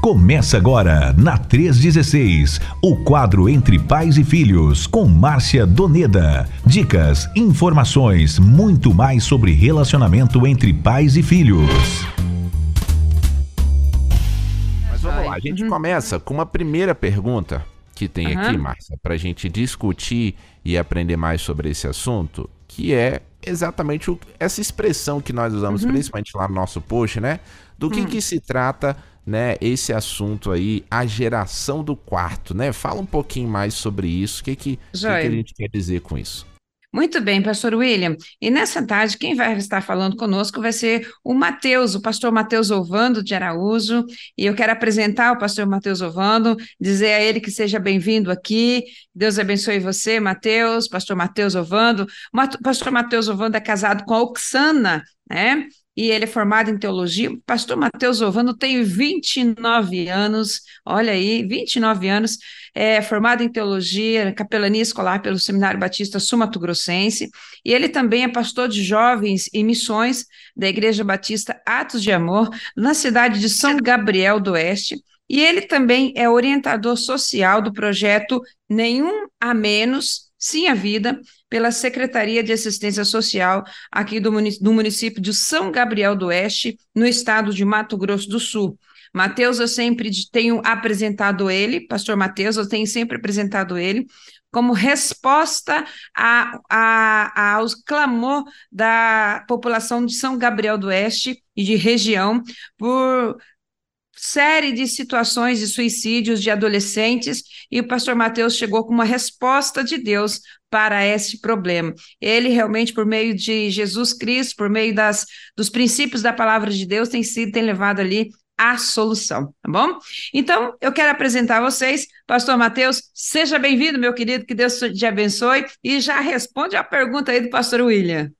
Começa agora, na 316, o quadro Entre Pais e Filhos, com Márcia Doneda. Dicas, informações, muito mais sobre relacionamento entre pais e filhos. Mas vamos lá, a gente uhum. começa com uma primeira pergunta que tem uhum. aqui, Márcia, para a gente discutir e aprender mais sobre esse assunto, que é exatamente o, essa expressão que nós usamos, uhum. principalmente lá no nosso post, né? Do que, hum. que se trata né, esse assunto aí, a geração do quarto, né? Fala um pouquinho mais sobre isso, o que, que, que, que a gente quer dizer com isso? Muito bem, pastor William. E nessa tarde, quem vai estar falando conosco vai ser o Mateus, o pastor Mateus Ovando de Araújo. E eu quero apresentar o pastor Mateus Ovando, dizer a ele que seja bem-vindo aqui. Deus abençoe você, Mateus, pastor Mateus Ovando. O pastor Mateus Ovando é casado com a Oxana, né? E ele é formado em teologia. Pastor Mateus Ovando tem 29 anos, olha aí, 29 anos, é formado em teologia, capelania escolar pelo Seminário Batista Sumato Grossense, e ele também é pastor de jovens e missões da Igreja Batista Atos de Amor, na cidade de São Gabriel do Oeste, e ele também é orientador social do projeto Nenhum a Menos, Sim a Vida, pela Secretaria de Assistência Social aqui do, do município de São Gabriel do Oeste, no estado de Mato Grosso do Sul. Mateus, eu sempre tenho apresentado ele, pastor Mateus, eu tenho sempre apresentado ele como resposta a, a, ao clamor da população de São Gabriel do Oeste e de região por série de situações de suicídios de adolescentes e o pastor Mateus chegou com uma resposta de Deus para esse problema. Ele realmente, por meio de Jesus Cristo, por meio das, dos princípios da palavra de Deus, tem sido, tem levado ali a solução, tá bom? Então, eu quero apresentar a vocês, pastor Mateus, seja bem-vindo, meu querido, que Deus te abençoe, e já responde a pergunta aí do pastor William.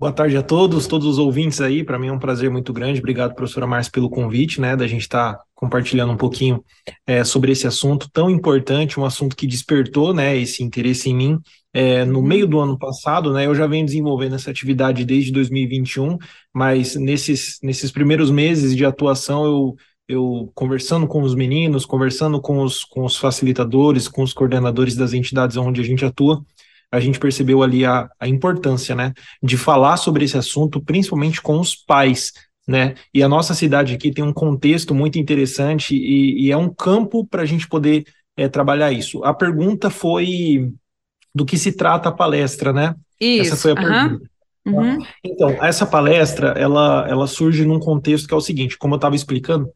Boa tarde a todos, todos os ouvintes aí. Para mim é um prazer muito grande. Obrigado, professora Márcia, pelo convite, né? Da gente estar tá compartilhando um pouquinho é, sobre esse assunto tão importante, um assunto que despertou, né? Esse interesse em mim é, no meio do ano passado, né? Eu já venho desenvolvendo essa atividade desde 2021, mas nesses, nesses primeiros meses de atuação eu eu conversando com os meninos, conversando com os, com os facilitadores, com os coordenadores das entidades onde a gente atua, a gente percebeu ali a, a importância, né, de falar sobre esse assunto, principalmente com os pais, né? E a nossa cidade aqui tem um contexto muito interessante e, e é um campo para a gente poder é, trabalhar isso. A pergunta foi do que se trata a palestra, né? Isso. Essa foi a uhum. pergunta. Uhum. Então, essa palestra, ela, ela surge num contexto que é o seguinte, como eu estava explicando,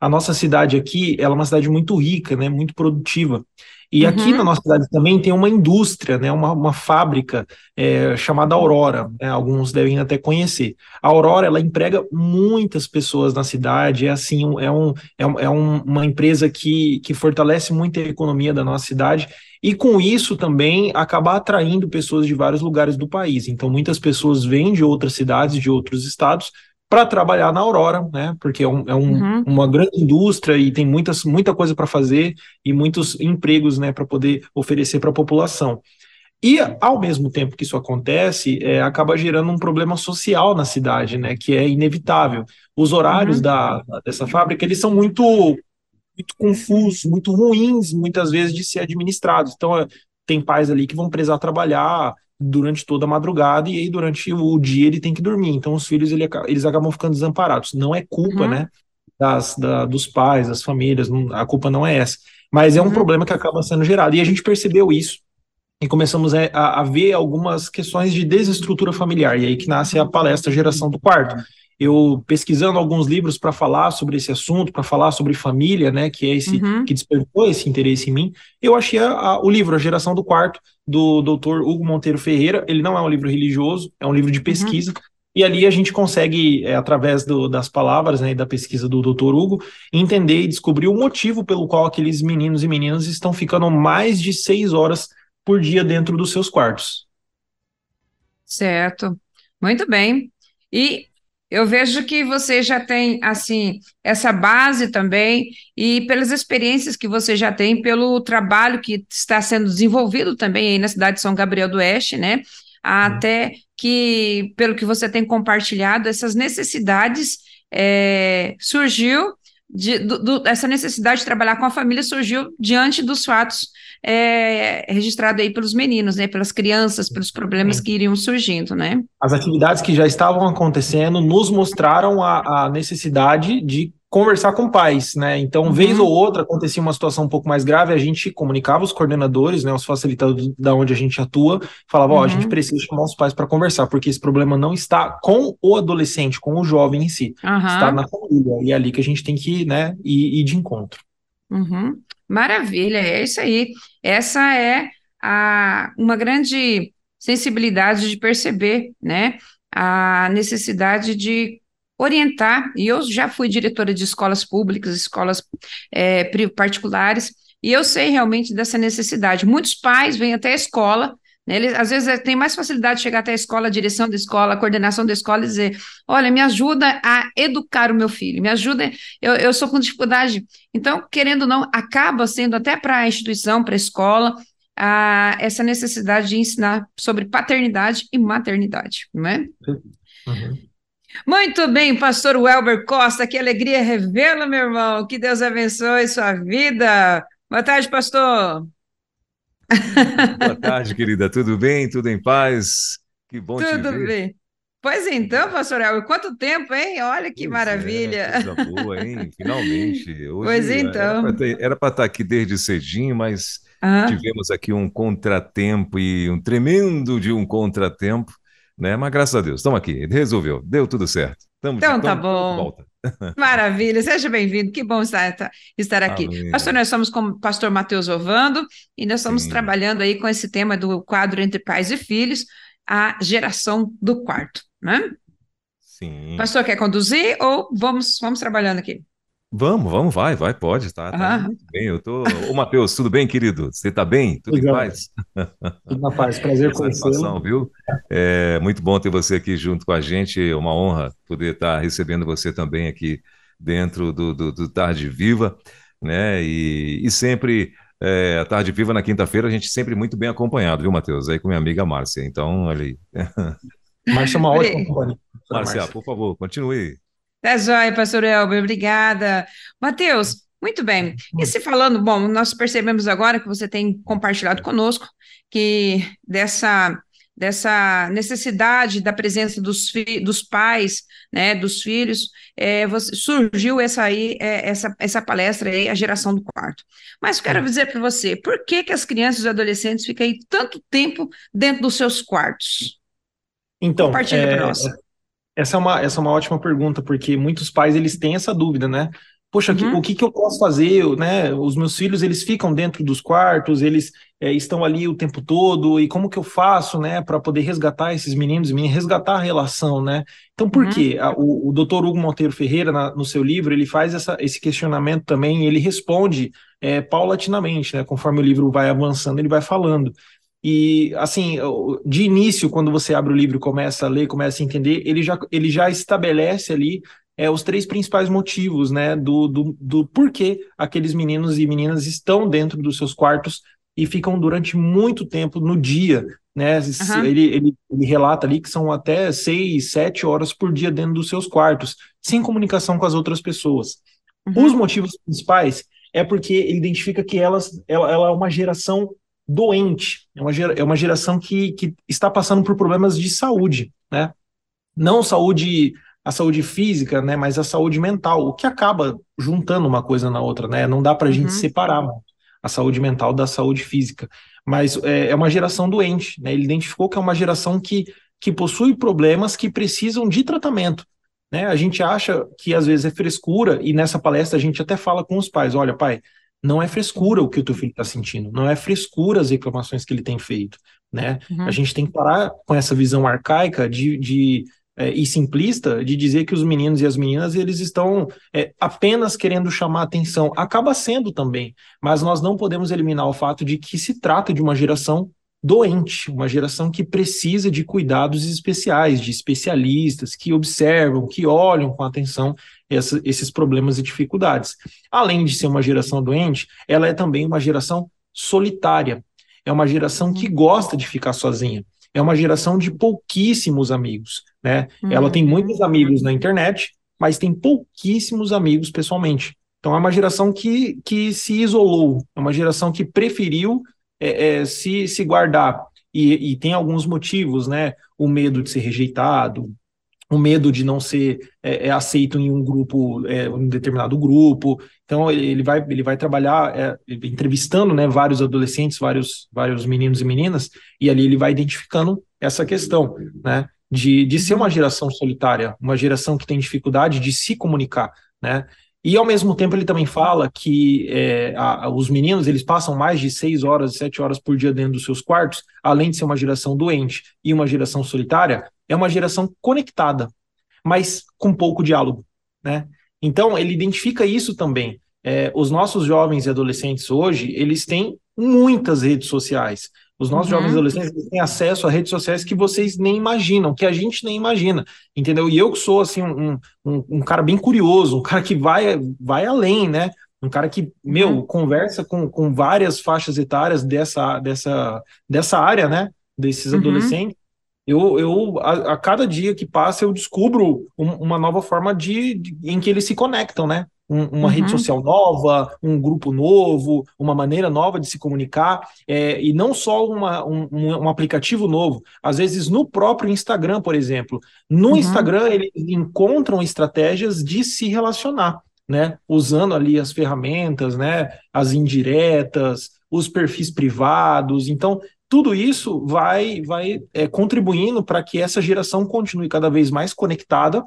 a nossa cidade aqui, ela é uma cidade muito rica, né, muito produtiva, e uhum. aqui na nossa cidade também tem uma indústria, né, uma, uma fábrica é, chamada Aurora, né, alguns devem até conhecer. A Aurora, ela emprega muitas pessoas na cidade, é assim, é, um, é, um, é um, uma empresa que, que fortalece muito a economia da nossa cidade, e com isso também acaba atraindo pessoas de vários lugares do país. Então, muitas pessoas vêm de outras cidades, de outros estados, para trabalhar na Aurora, né? Porque é, um, é um, uhum. uma grande indústria e tem muitas, muita coisa para fazer e muitos empregos, né, para poder oferecer para a população. E ao mesmo tempo que isso acontece, é, acaba gerando um problema social na cidade, né? Que é inevitável. Os horários uhum. da, dessa fábrica eles são muito muito confusos, muito ruins, muitas vezes de ser administrados. Então, é, tem pais ali que vão precisar trabalhar durante toda a madrugada e aí durante o dia ele tem que dormir. Então os filhos ele, eles acabam ficando desamparados. Não é culpa, uhum. né, das, da, dos pais, das famílias, não, a culpa não é essa. Mas é um uhum. problema que acaba sendo gerado. E a gente percebeu isso e começamos a, a, ver algumas questões de desestrutura familiar. E aí que nasce a palestra Geração do Quarto eu pesquisando alguns livros para falar sobre esse assunto, para falar sobre família, né, que é esse uhum. que despertou esse interesse em mim, eu achei a, a, o livro A Geração do Quarto do Dr. Hugo Monteiro Ferreira. Ele não é um livro religioso, é um livro de uhum. pesquisa. Uhum. E ali a gente consegue, é, através do, das palavras né, e da pesquisa do Dr. Hugo, entender e descobrir o motivo pelo qual aqueles meninos e meninas estão ficando mais de seis horas por dia dentro dos seus quartos. Certo. Muito bem. E eu vejo que você já tem, assim, essa base também, e pelas experiências que você já tem, pelo trabalho que está sendo desenvolvido também aí na cidade de São Gabriel do Oeste, né? Até que, pelo que você tem compartilhado, essas necessidades é, surgiu de, do, do, essa necessidade de trabalhar com a família surgiu diante dos fatos é, registrados aí pelos meninos, né, pelas crianças, pelos problemas que iriam surgindo, né? As atividades que já estavam acontecendo nos mostraram a, a necessidade de conversar com pais, né? Então, uhum. vez ou outra, acontecia uma situação um pouco mais grave, a gente comunicava os coordenadores, né, os facilitadores da onde a gente atua, falava, ó, uhum. oh, a gente uhum. precisa chamar os pais para conversar, porque esse problema não está com o adolescente, com o jovem em si, uhum. está na família, e é ali que a gente tem que, né, ir, ir de encontro. Uhum. Maravilha, é isso aí. Essa é a, uma grande sensibilidade de perceber, né, a necessidade de orientar, e eu já fui diretora de escolas públicas, escolas é, particulares, e eu sei realmente dessa necessidade. Muitos pais vêm até a escola, né, eles, às vezes tem mais facilidade de chegar até a escola, a direção da escola, a coordenação da escola e dizer: olha, me ajuda a educar o meu filho, me ajuda, eu, eu sou com dificuldade. Então, querendo ou não, acaba sendo até para a instituição, para a escola, essa necessidade de ensinar sobre paternidade e maternidade, não é? Uhum. Muito bem, pastor Welber Costa, que alegria revê-lo, meu irmão. Que Deus abençoe sua vida. Boa tarde, pastor. Boa tarde, querida. Tudo bem? Tudo em paz? Que bom Tudo te ver. Tudo bem. Pois então, pastor Elber, quanto tempo, hein? Olha que pois é, maravilha. É, coisa boa, hein? Finalmente. Hoje pois então. Era para estar aqui desde cedinho, mas tivemos aqui um contratempo e um tremendo de um contratempo né? Mas graças a Deus, estamos aqui, resolveu, deu tudo certo. Tamo, então tá bom. Volta. Maravilha, seja bem-vindo, que bom estar, estar aqui. Amém. Pastor, nós somos com o pastor Matheus Ovando e nós estamos Sim. trabalhando aí com esse tema do quadro Entre Pais e Filhos, a geração do quarto, né? Sim. Pastor, quer conduzir ou vamos, vamos trabalhando aqui? Vamos, vamos, vai, vai, pode, tá, tá muito bem. Eu tô. Ô, Matheus, tudo bem, querido? Você tá bem? Tudo Legal. em paz? Tudo na paz, prazer conhecê-lo. viu? É muito bom ter você aqui junto com a gente, é uma honra poder estar recebendo você também aqui dentro do, do, do Tarde Viva, né? E, e sempre é, a Tarde Viva na quinta-feira, a gente sempre muito bem acompanhado, viu, Matheus? Aí com minha amiga Márcia. Então, olha aí. Márcia é uma ótima companhia. Márcia, por favor, continue. Tá joia, pastor Elber, obrigada. Mateus, muito bem. E se falando, bom, nós percebemos agora que você tem compartilhado conosco que dessa dessa necessidade da presença dos, dos pais, né, dos filhos, é, você, surgiu essa aí, é, essa, essa palestra aí, a geração do quarto. Mas quero dizer para você, por que que as crianças e adolescentes ficam aí tanto tempo dentro dos seus quartos? Então, Compartilha é, para nós. Essa é uma, essa é uma ótima pergunta, porque muitos pais eles têm essa dúvida, né? Poxa, uhum. o que, que eu posso fazer? Né? Os meus filhos eles ficam dentro dos quartos, eles é, estão ali o tempo todo, e como que eu faço, né, para poder resgatar esses meninos e meninas, resgatar a relação, né? Então, por uhum. quê? O, o doutor Hugo Monteiro Ferreira, na, no seu livro, ele faz essa, esse questionamento também, e ele responde é, paulatinamente, né? Conforme o livro vai avançando, ele vai falando. E, assim, de início, quando você abre o livro começa a ler, começa a entender, ele já, ele já estabelece ali é, os três principais motivos, né, do, do, do porquê aqueles meninos e meninas estão dentro dos seus quartos e ficam durante muito tempo no dia, né? Uhum. Ele, ele, ele, relata ali que são até seis, sete horas por dia dentro dos seus quartos, sem comunicação com as outras pessoas. Uhum. Os motivos principais é porque ele identifica que elas, ela, ela é uma geração doente, é uma, é uma geração que, que está passando por problemas de saúde, né? Não saúde, a saúde física, né? Mas a saúde mental, o que acaba juntando uma coisa na outra, né? Não dá para a uhum. gente separar a saúde mental da saúde física. Mas é, é uma geração doente, né? Ele identificou que é uma geração que, que possui problemas que precisam de tratamento. Né? A gente acha que às vezes é frescura, e nessa palestra a gente até fala com os pais: olha, pai, não é frescura o que o teu filho está sentindo, não é frescura as reclamações que ele tem feito, né? Uhum. A gente tem que parar com essa visão arcaica de, de é, e simplista de dizer que os meninos e as meninas eles estão é, apenas querendo chamar atenção. Acaba sendo também, mas nós não podemos eliminar o fato de que se trata de uma geração doente, uma geração que precisa de cuidados especiais, de especialistas que observam, que olham com atenção essa, esses problemas e dificuldades. Além de ser uma geração doente, ela é também uma geração solitária. É uma geração que gosta de ficar sozinha. É uma geração de pouquíssimos amigos, né? Uhum. Ela tem muitos amigos na internet, mas tem pouquíssimos amigos pessoalmente. Então é uma geração que, que se isolou, é uma geração que preferiu é, é, se, se guardar. E, e, tem alguns motivos, né? O medo de ser rejeitado, o medo de não ser é, é aceito em um grupo, é, um determinado grupo. Então ele vai, ele vai trabalhar é, entrevistando, né, vários adolescentes, vários, vários meninos e meninas, e ali ele vai identificando essa questão, né? De, de ser uma geração solitária, uma geração que tem dificuldade de se comunicar, né? E ao mesmo tempo ele também fala que é, a, os meninos eles passam mais de seis horas, sete horas por dia dentro dos seus quartos, além de ser uma geração doente e uma geração solitária, é uma geração conectada, mas com pouco diálogo, né? Então ele identifica isso também. É, os nossos jovens e adolescentes hoje eles têm muitas redes sociais, os nossos uhum. jovens adolescentes têm acesso a redes sociais que vocês nem imaginam, que a gente nem imagina, entendeu? E eu que sou, assim, um, um, um cara bem curioso, um cara que vai, vai além, né? Um cara que, meu, uhum. conversa com, com várias faixas etárias dessa, dessa, dessa área, né? Desses uhum. adolescentes. Eu, eu a, a, cada dia que passa, eu descubro um, uma nova forma de, de, em que eles se conectam, né? Um, uma uhum. rede social nova, um grupo novo, uma maneira nova de se comunicar, é, e não só uma, um, um, aplicativo novo. Às vezes, no próprio Instagram, por exemplo. No uhum. Instagram, eles encontram estratégias de se relacionar, né? Usando ali as ferramentas, né? As indiretas, os perfis privados. Então, tudo isso vai, vai é, contribuindo para que essa geração continue cada vez mais conectada,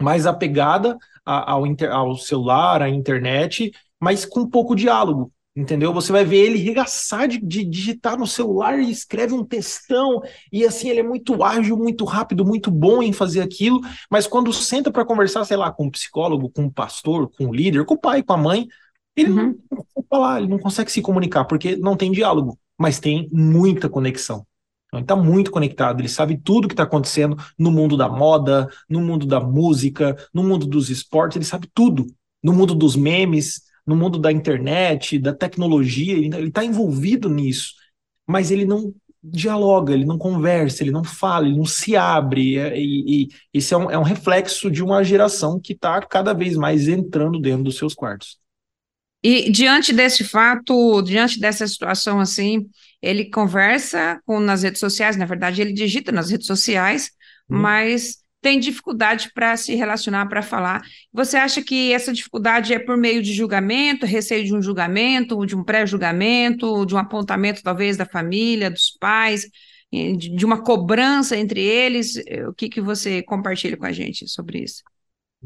mais apegada ao, inter, ao celular, à internet, mas com pouco diálogo, entendeu? Você vai ver ele regaçar de, de, digitar no celular e escreve um textão, e assim, ele é muito ágil, muito rápido, muito bom em fazer aquilo, mas quando senta para conversar, sei lá, com um psicólogo, com um pastor, com um líder, com o pai, com a mãe, ele uhum. não consegue falar, ele não consegue se comunicar, porque não tem diálogo, mas tem muita conexão. Então, ele está muito conectado, ele sabe tudo que está acontecendo no mundo da moda, no mundo da música, no mundo dos esportes, ele sabe tudo. No mundo dos memes, no mundo da internet, da tecnologia, ele está envolvido nisso. Mas ele não dialoga, ele não conversa, ele não fala, ele não se abre. É, e, e é um, é um reflexo de uma geração que está cada vez mais entrando dentro dos seus quartos. E diante desse fato, diante dessa situação assim, ele conversa com nas redes sociais, na verdade, ele digita nas redes sociais, hum. mas tem dificuldade para se relacionar, para falar. Você acha que essa dificuldade é por meio de julgamento, receio de um julgamento, de um pré-julgamento, de um apontamento, talvez, da família, dos pais, de uma cobrança entre eles? O que, que você compartilha com a gente sobre isso?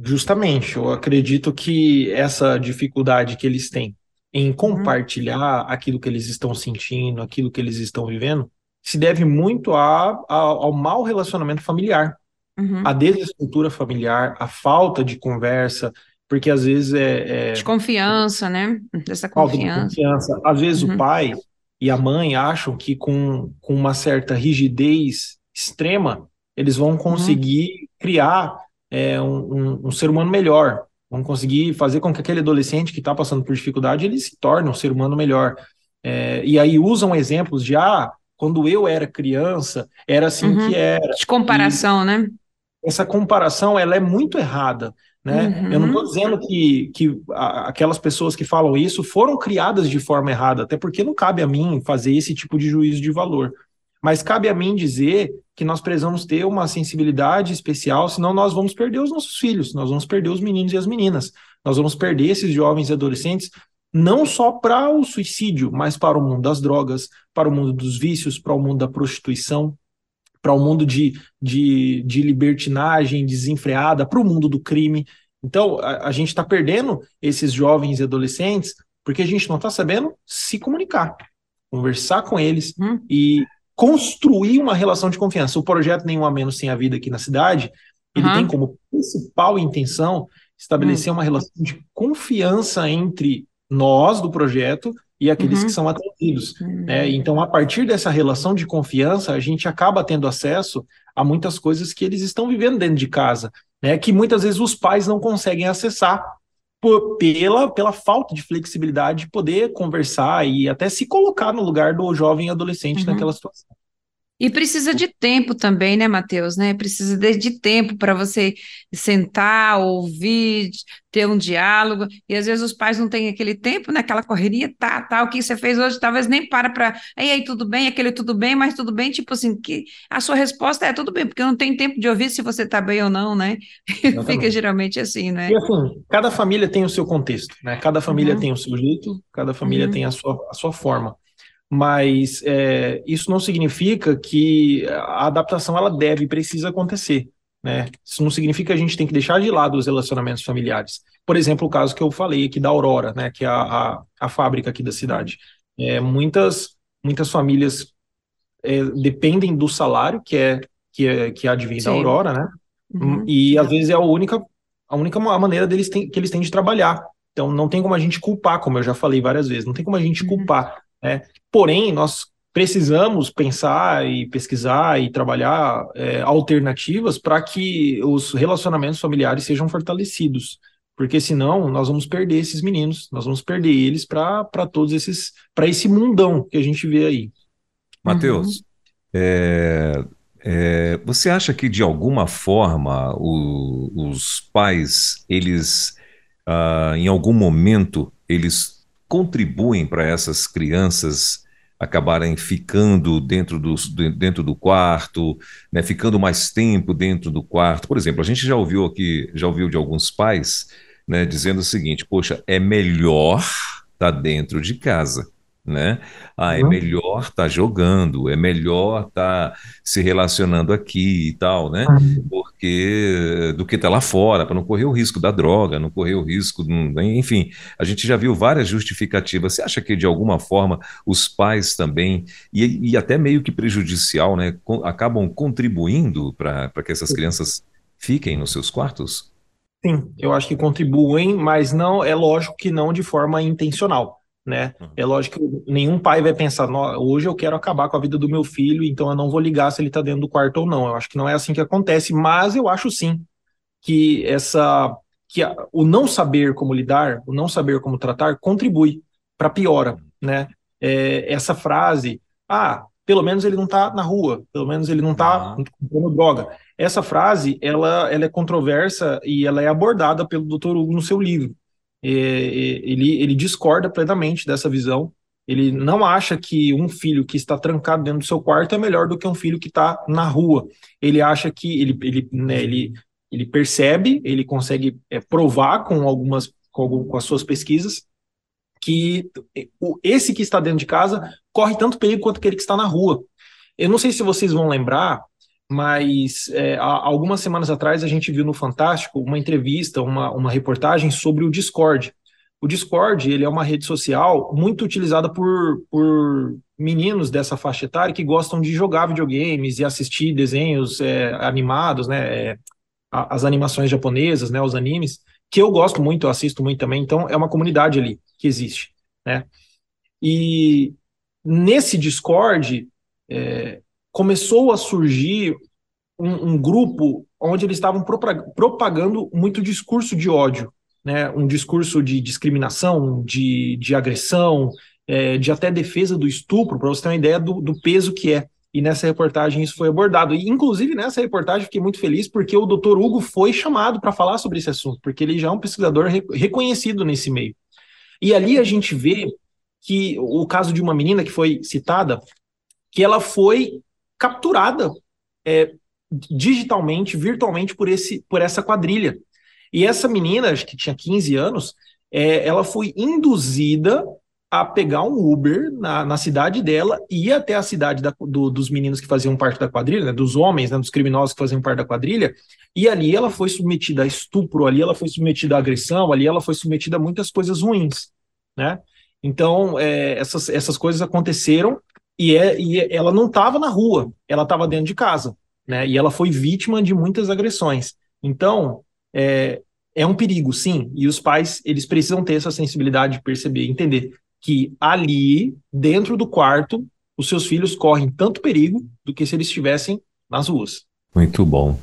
Justamente, eu acredito que essa dificuldade que eles têm em uhum. compartilhar uhum. aquilo que eles estão sentindo, aquilo que eles estão vivendo, se deve muito a, a ao mau relacionamento familiar, uhum. a desestrutura familiar, a falta de conversa, porque às vezes é. é de confiança, né? Dessa confiança. De confiança. Às vezes uhum. o pai e a mãe acham que com, com uma certa rigidez extrema, eles vão uhum. conseguir criar é, um, um, um, ser humano melhor. Vão conseguir fazer com que aquele adolescente que está passando por dificuldade ele se torne um ser humano melhor. É, e aí usam exemplos de ah, quando eu era criança era assim uhum. que era. De comparação, e né? Essa comparação ela é muito errada. Né? Uhum. Eu não estou dizendo que, que aquelas pessoas que falam isso foram criadas de forma errada, até porque não cabe a mim fazer esse tipo de juízo de valor. Mas cabe a mim dizer que nós precisamos ter uma sensibilidade especial, senão nós vamos perder os nossos filhos, nós vamos perder os meninos e as meninas, nós vamos perder esses jovens e adolescentes, não só para o suicídio, mas para o mundo das drogas, para o mundo dos vícios, para o mundo da prostituição, para o mundo de, de, de libertinagem desenfreada, para o mundo do crime. Então, a, a gente está perdendo esses jovens e adolescentes porque a gente não está sabendo se comunicar, conversar com eles hum. e, construir uma relação de confiança. O projeto Nenhum a Menos Sem a Vida aqui na cidade, ele uhum. tem como principal intenção estabelecer uhum. uma relação de confiança entre nós do projeto e aqueles uhum. que são atendidos. Né? Então, a partir dessa relação de confiança, a gente acaba tendo acesso a muitas coisas que eles estão vivendo dentro de casa, né? que muitas vezes os pais não conseguem acessar por, pela, pela falta de flexibilidade de poder conversar e até se colocar no lugar do jovem adolescente uhum. naquela situação. E precisa de tempo também, né, Matheus? Né? Precisa de, de tempo para você sentar, ouvir, ter um diálogo. E às vezes os pais não têm aquele tempo, naquela né? correria, tá, tá, o que você fez hoje, talvez nem para para. Aí, aí, tudo bem, aquele tudo bem, mas tudo bem, tipo assim, que a sua resposta é tudo bem, porque não tem tempo de ouvir se você está bem ou não, né? Fica geralmente assim, né? E assim, cada família tem o seu contexto, né? Cada família uhum. tem o seu jeito, cada família uhum. tem a sua, a sua forma mas é, isso não significa que a adaptação ela deve e precisa acontecer. Né? Isso não significa que a gente tem que deixar de lado os relacionamentos familiares. Por exemplo, o caso que eu falei aqui da Aurora, né, que é a, a, a fábrica aqui da cidade. É, muitas, muitas famílias é, dependem do salário que é que é, que advém da Aurora, né? Uhum. E às vezes é a única a única maneira deles tem, que eles têm de trabalhar. Então não tem como a gente culpar, como eu já falei várias vezes, não tem como a gente uhum. culpar né? Porém, nós precisamos pensar e pesquisar e trabalhar é, alternativas para que os relacionamentos familiares sejam fortalecidos, porque senão nós vamos perder esses meninos, nós vamos perder eles para todos esses, para esse mundão que a gente vê aí. Mateus, uhum. é, é, você acha que de alguma forma o, os pais, eles, ah, em algum momento, eles contribuem para essas crianças acabarem ficando dentro do, dentro do quarto, né, ficando mais tempo dentro do quarto. Por exemplo, a gente já ouviu aqui, já ouviu de alguns pais né, dizendo o seguinte: poxa, é melhor estar tá dentro de casa né? Ah, é uhum. melhor estar tá jogando, é melhor estar tá se relacionando aqui e tal, né? Uhum. Porque do que estar tá lá fora, para não correr o risco da droga, não correr o risco, enfim, a gente já viu várias justificativas. Você acha que de alguma forma os pais também e, e até meio que prejudicial, né, acabam contribuindo para que essas crianças fiquem nos seus quartos? Sim, eu acho que contribuem, mas não é lógico que não de forma intencional né? Uhum. É lógico que nenhum pai vai pensar, hoje eu quero acabar com a vida do meu filho, então eu não vou ligar se ele está dentro do quarto ou não. Eu acho que não é assim que acontece, mas eu acho sim que essa que a, o não saber como lidar, o não saber como tratar, contribui para piora, né? É, essa frase, ah, pelo menos ele não está na rua, pelo menos ele não está comprando droga. Essa frase, ela, ela é controversa e ela é abordada pelo Dr. Hugo no seu livro ele, ele discorda plenamente dessa visão. Ele não acha que um filho que está trancado dentro do seu quarto é melhor do que um filho que está na rua. Ele acha que ele, ele, né, ele, ele percebe, ele consegue é, provar com algumas com, com as suas pesquisas que esse que está dentro de casa corre tanto perigo quanto aquele que está na rua. Eu não sei se vocês vão lembrar, mas é, algumas semanas atrás a gente viu no Fantástico uma entrevista, uma, uma reportagem sobre o Discord. O Discord ele é uma rede social muito utilizada por, por meninos dessa faixa etária que gostam de jogar videogames e assistir desenhos é, animados, né, é, as animações japonesas, né, os animes, que eu gosto muito, eu assisto muito também. Então é uma comunidade ali que existe, né? E nesse Discord é, começou a surgir um, um grupo onde eles estavam propagando muito discurso de ódio, né? um discurso de discriminação, de, de agressão, é, de até defesa do estupro, para você ter uma ideia do, do peso que é. E nessa reportagem isso foi abordado. E, inclusive, nessa reportagem fiquei muito feliz porque o doutor Hugo foi chamado para falar sobre esse assunto, porque ele já é um pesquisador re reconhecido nesse meio. E ali a gente vê que o caso de uma menina que foi citada, que ela foi capturada é, digitalmente, virtualmente por, esse, por essa quadrilha. E essa menina, acho que tinha 15 anos, é, ela foi induzida a pegar um Uber na, na cidade dela, ir até a cidade da, do, dos meninos que faziam parte da quadrilha, né, dos homens, né, dos criminosos que faziam parte da quadrilha, e ali ela foi submetida a estupro, ali ela foi submetida a agressão, ali ela foi submetida a muitas coisas ruins, né? Então, é, essas, essas coisas aconteceram e, é, e ela não estava na rua, ela estava dentro de casa, né? E ela foi vítima de muitas agressões. Então, é, é um perigo, sim. E os pais, eles precisam ter essa sensibilidade de perceber, entender que ali, dentro do quarto, os seus filhos correm tanto perigo do que se eles estivessem nas ruas. Muito bom.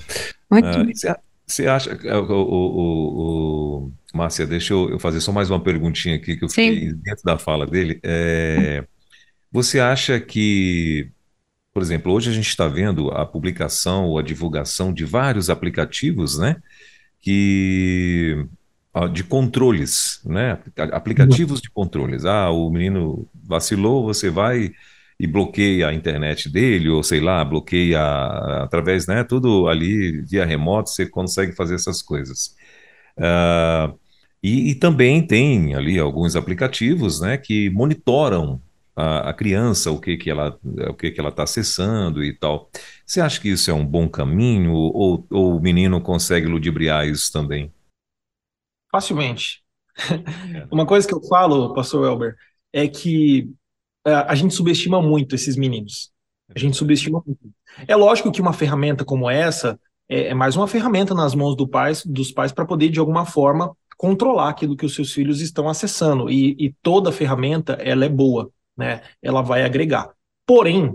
Você uh, acha, o, o, o, Márcia, deixa eu, fazer só mais uma perguntinha aqui que eu fiquei Sim. dentro da fala dele. É, você acha que por exemplo, hoje a gente está vendo a publicação ou a divulgação de vários aplicativos, né? Que de controles, né? Aplicativos de controles. Ah, o menino vacilou, você vai e bloqueia a internet dele, ou sei lá, bloqueia através, né? Tudo ali via remoto, você consegue fazer essas coisas. Uh, e, e, também tem ali alguns aplicativos, né, que monitoram a, a criança, o que que ela, o que que ela está acessando e tal. Você acha que isso é um bom caminho ou, ou o menino consegue ludibriar isso também? Facilmente. É. Uma coisa que eu falo, pastor Elber, é que é, a gente subestima muito esses meninos. A gente subestima muito. É lógico que uma ferramenta como essa é, é mais uma ferramenta nas mãos do pais, dos pais para poder, de alguma forma, controlar aquilo que os seus filhos estão acessando. E, e toda ferramenta, ela é boa, né? Ela vai agregar. Porém,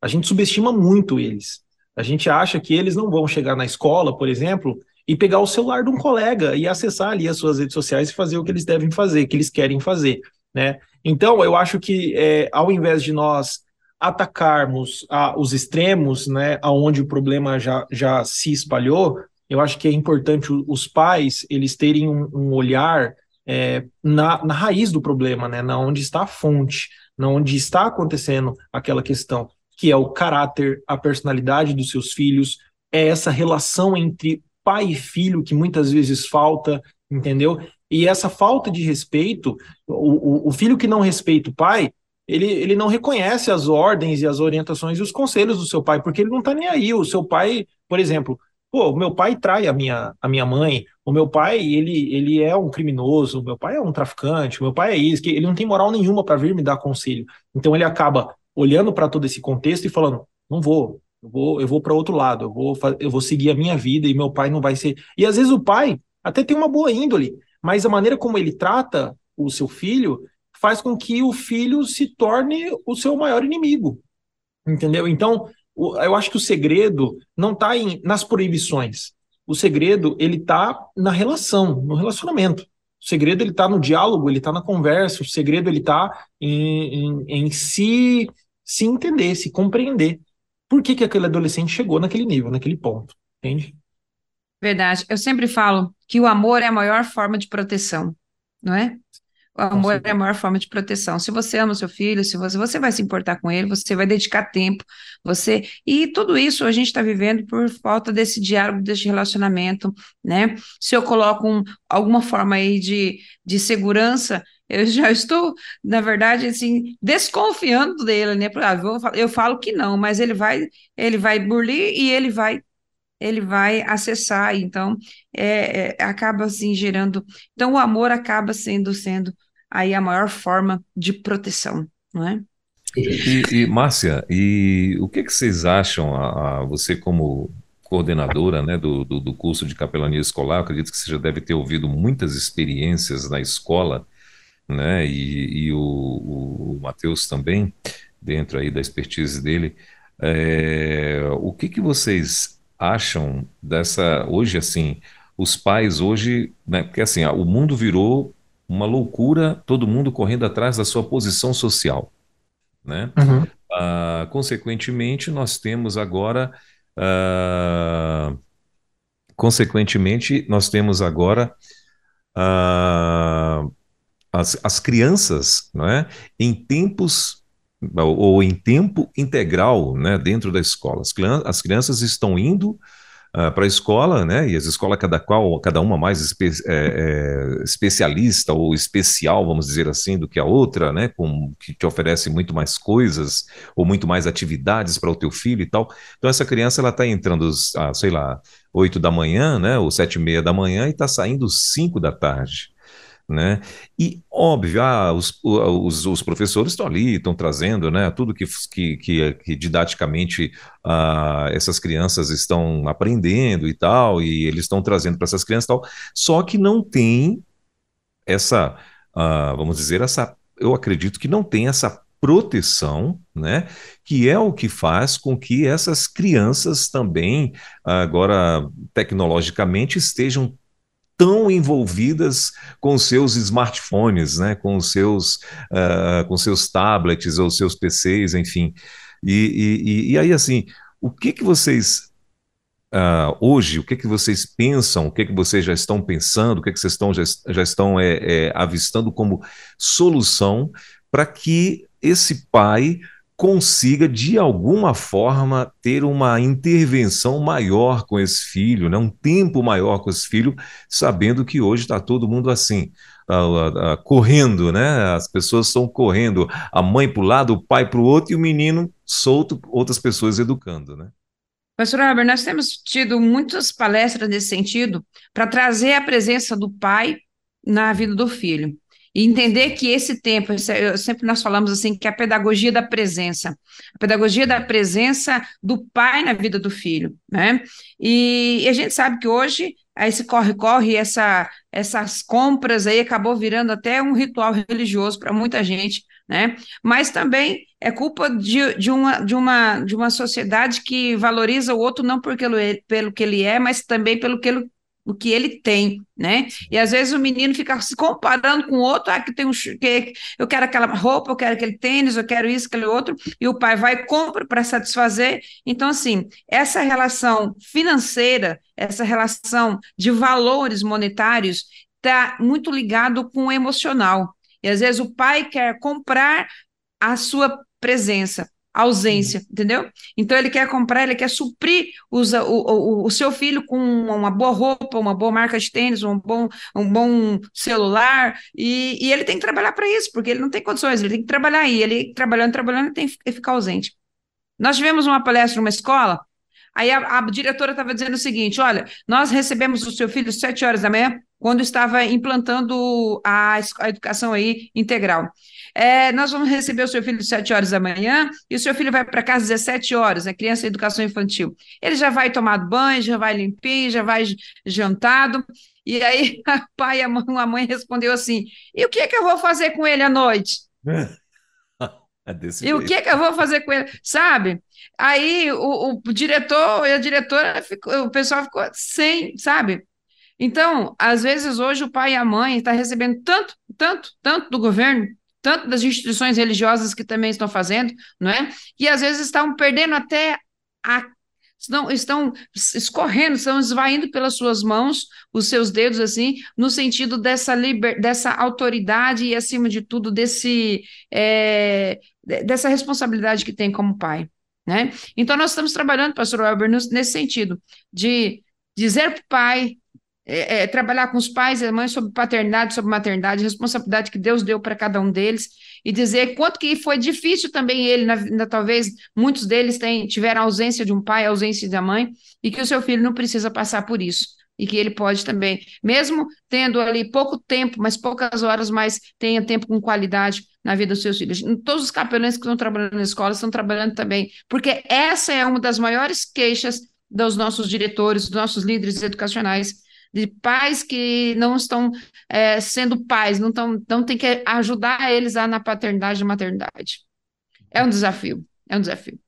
a gente subestima muito eles. A gente acha que eles não vão chegar na escola, por exemplo, e pegar o celular de um colega e acessar ali as suas redes sociais e fazer o que eles devem fazer, que eles querem fazer, né? Então, eu acho que é, ao invés de nós atacarmos a, os extremos, né, aonde o problema já, já se espalhou, eu acho que é importante os pais eles terem um, um olhar é, na, na raiz do problema, né, na onde está a fonte, onde está acontecendo aquela questão, que é o caráter, a personalidade dos seus filhos, é essa relação entre pai e filho que muitas vezes falta, entendeu? E essa falta de respeito, o, o filho que não respeita o pai, ele, ele não reconhece as ordens e as orientações e os conselhos do seu pai, porque ele não está nem aí. O seu pai, por exemplo, pô, meu pai trai a minha, a minha mãe, o meu pai, ele, ele é um criminoso, o meu pai é um traficante, o meu pai é isso, que ele não tem moral nenhuma para vir me dar conselho. Então ele acaba olhando para todo esse contexto e falando: não vou, eu vou, eu vou para outro lado, eu vou, eu vou seguir a minha vida e meu pai não vai ser. E às vezes o pai até tem uma boa índole, mas a maneira como ele trata o seu filho faz com que o filho se torne o seu maior inimigo. Entendeu? Então, eu acho que o segredo não está nas proibições. O segredo, ele está na relação, no relacionamento. O segredo, ele está no diálogo, ele está na conversa. O segredo, ele está em, em, em se, se entender, se compreender. Por que, que aquele adolescente chegou naquele nível, naquele ponto, entende? Verdade. Eu sempre falo que o amor é a maior forma de proteção, não é? O amor é a maior forma de proteção. Se você ama o seu filho, se você, você vai se importar com ele, você vai dedicar tempo, você e tudo isso a gente está vivendo por falta desse diálogo, desse relacionamento, né? Se eu coloco um, alguma forma aí de, de segurança, eu já estou, na verdade, assim, desconfiando dele, né? Ah, eu falo que não, mas ele vai, ele vai burlir e ele vai ele vai acessar, então é, é, acaba assim gerando, então o amor acaba sendo sendo aí a maior forma de proteção, não é? E, e Márcia, e o que, que vocês acham, a, a você como coordenadora né, do, do, do, curso de capelania escolar, acredito que você já deve ter ouvido muitas experiências na escola, né, e, e o, o, o Matheus também, dentro aí da expertise dele, é, o que, que vocês acham dessa hoje assim os pais hoje né, porque assim o mundo virou uma loucura todo mundo correndo atrás da sua posição social né uhum. ah, consequentemente nós temos agora ah, consequentemente nós temos agora ah, as, as crianças não é em tempos ou em tempo integral né, dentro da escola. As, as crianças estão indo uh, para a escola, né, e as escolas, cada qual, cada uma mais espe é, é, especialista ou especial, vamos dizer assim, do que a outra, né, com, que te oferece muito mais coisas ou muito mais atividades para o teu filho e tal. Então, essa criança ela está entrando, ah, sei lá, oito da manhã, né, ou sete e meia da manhã e está saindo cinco da tarde né? E óbvio, ah, os, os, os, professores estão ali, estão trazendo, né, tudo que, que, que, didaticamente ah, essas crianças estão aprendendo e tal, e eles estão trazendo para essas crianças e tal, só que não tem essa, ah, vamos dizer, essa, eu acredito que não tem essa proteção, né, que é o que faz com que essas crianças também, agora tecnologicamente, estejam tão envolvidas com seus smartphones, né, com seus, uh, com seus tablets ou seus PCs, enfim. E, e, e aí, assim, o que que vocês Uh, hoje, o que, que vocês pensam, o que, que vocês já estão pensando, o que, que vocês estão, já, já estão é, é, avistando como solução para que esse pai consiga, de alguma forma, ter uma intervenção maior com esse filho, né? um tempo maior com esse filho, sabendo que hoje está todo mundo assim. Uh, uh, correndo, né? As pessoas estão correndo, a mãe para o lado, o pai para o outro e o menino solto, outras pessoas educando, né? Pastor Albert, nós temos tido muitas palestras nesse sentido para trazer a presença do pai na vida do filho. E entender que esse tempo, sempre nós falamos assim, que é a pedagogia da presença, a pedagogia da presença do pai na vida do filho, né? E, e a gente sabe que hoje esse corre-corre, essa, essas compras aí acabou virando até um ritual religioso para muita gente, né? Mas também é culpa de, de, uma, de, uma, de uma sociedade que valoriza o outro não porque ele, pelo que ele é, mas também pelo que ele, o que ele tem, né? E às vezes o menino fica se comparando com outro, ah, que tem um que eu quero aquela roupa, eu quero aquele tênis, eu quero isso, aquele outro, e o pai vai e compra para satisfazer. Então, assim, essa relação financeira, essa relação de valores monetários está muito ligado com o emocional. E às vezes o pai quer comprar a sua presença, ausência, uhum. entendeu? Então ele quer comprar, ele quer suprir os, o, o, o, seu filho com uma boa roupa, uma boa marca de tênis, um bom, um bom celular, e, e ele tem que trabalhar para isso, porque ele não tem condições, ele tem que trabalhar aí, ele trabalhando, trabalhando, ele tem que ficar ausente. Nós tivemos uma palestra numa escola, aí a, a diretora estava dizendo o seguinte: olha, nós recebemos o seu filho às sete horas da manhã, quando estava implantando a, a educação aí integral. É, nós vamos receber o seu filho às 7 horas da manhã e o seu filho vai para casa às 17 horas, é criança e educação infantil. Ele já vai tomado banho, já vai limpinho, já vai jantado. E aí a pai e a mãe, a mãe respondeu assim: e o que é que eu vou fazer com ele à noite? É e jeito. o que que eu vou fazer com ele? Sabe? Aí o, o diretor e a diretora, ficou, o pessoal ficou sem, sabe? Então, às vezes hoje o pai e a mãe estão tá recebendo tanto, tanto, tanto do governo, tanto das instituições religiosas que também estão fazendo, não é? E às vezes estão perdendo até a estão, estão escorrendo, estão esvaindo pelas suas mãos, os seus dedos, assim, no sentido dessa, liber, dessa autoridade e, acima de tudo, desse, é, dessa responsabilidade que tem como pai. Né? Então, nós estamos trabalhando, pastor Weber, nesse sentido, de dizer para o pai, é, é, trabalhar com os pais e mães sobre paternidade, sobre maternidade, responsabilidade que Deus deu para cada um deles, e dizer quanto que foi difícil também ele, na, na, talvez muitos deles têm, tiveram ausência de um pai, ausência da mãe, e que o seu filho não precisa passar por isso, e que ele pode também, mesmo tendo ali pouco tempo, mas poucas horas, mas tenha tempo com qualidade na vida dos seus filhos. Todos os capelães que estão trabalhando na escola estão trabalhando também, porque essa é uma das maiores queixas dos nossos diretores, dos nossos líderes educacionais, de pais que não estão é, sendo pais, não, estão, não tem que ajudar eles a, na paternidade e maternidade. É um desafio, é um desafio.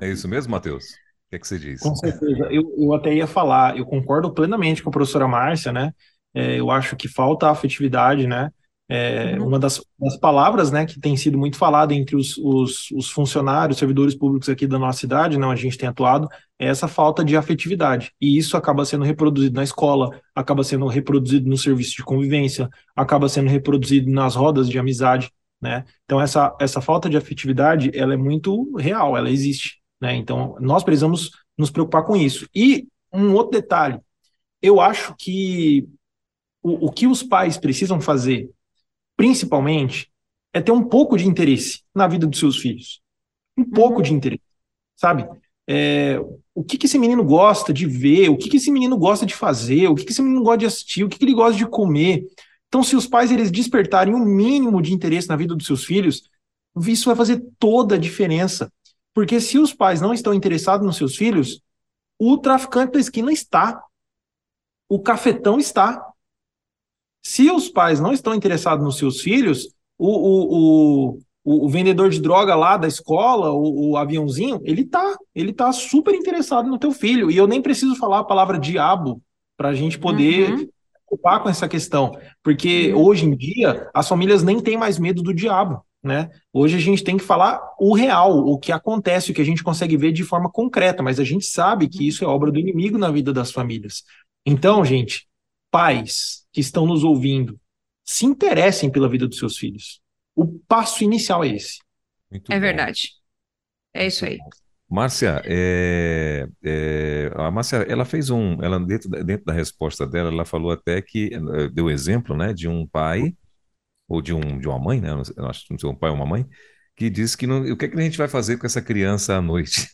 É isso mesmo, Matheus? O que, é que você diz? Com certeza. Eu, eu até ia falar, eu concordo plenamente com a professora Márcia, né? É, eu acho que falta afetividade, né? É, uhum. Uma das, das, palavras né, que tem sido muito falada entre os, os, os, funcionários, servidores públicos aqui da nossa cidade, não, a gente tem atuado, é essa falta de afetividade. E isso acaba sendo reproduzido na escola, acaba sendo reproduzido no serviço de convivência, acaba sendo reproduzido nas rodas de amizade. Né? Então, essa, essa falta de afetividade ela é muito real, ela existe. Né? Então, nós precisamos nos preocupar com isso. E um outro detalhe, eu acho que o, o que os pais precisam fazer principalmente, é ter um pouco de interesse na vida dos seus filhos. Um pouco uhum. de interesse, sabe? É, o que, que esse menino gosta de ver, o que, que esse menino gosta de fazer, o que, que esse menino gosta de assistir, o que, que ele gosta de comer. Então, se os pais eles despertarem um mínimo de interesse na vida dos seus filhos, isso vai fazer toda a diferença. Porque se os pais não estão interessados nos seus filhos, o traficante da esquina está. O cafetão está. Se os pais não estão interessados nos seus filhos, o, o, o, o vendedor de droga lá da escola, o, o, aviãozinho, ele tá, ele tá super interessado no teu filho. E eu nem preciso falar a palavra diabo para a gente poder uhum. ocupar com essa questão. Porque uhum. hoje em dia, as famílias nem têm mais medo do diabo. Né? Hoje a gente tem que falar o real, o que acontece, o que a gente consegue ver de forma concreta, mas a gente sabe que isso é obra do inimigo na vida das famílias. Então, gente, pais que estão nos ouvindo, se interessem pela vida dos seus filhos. O passo inicial é esse. Muito é bom. verdade. É isso aí. Márcia, é, é, a Márcia, ela fez um, ela dentro, dentro da resposta dela, ela falou até que eh, deu exemplo, né, de um pai ou de um de uma mãe, né, eu acho que não sei um pai ou uma mãe, que disse que não, o que, é que a gente vai fazer com essa criança à noite?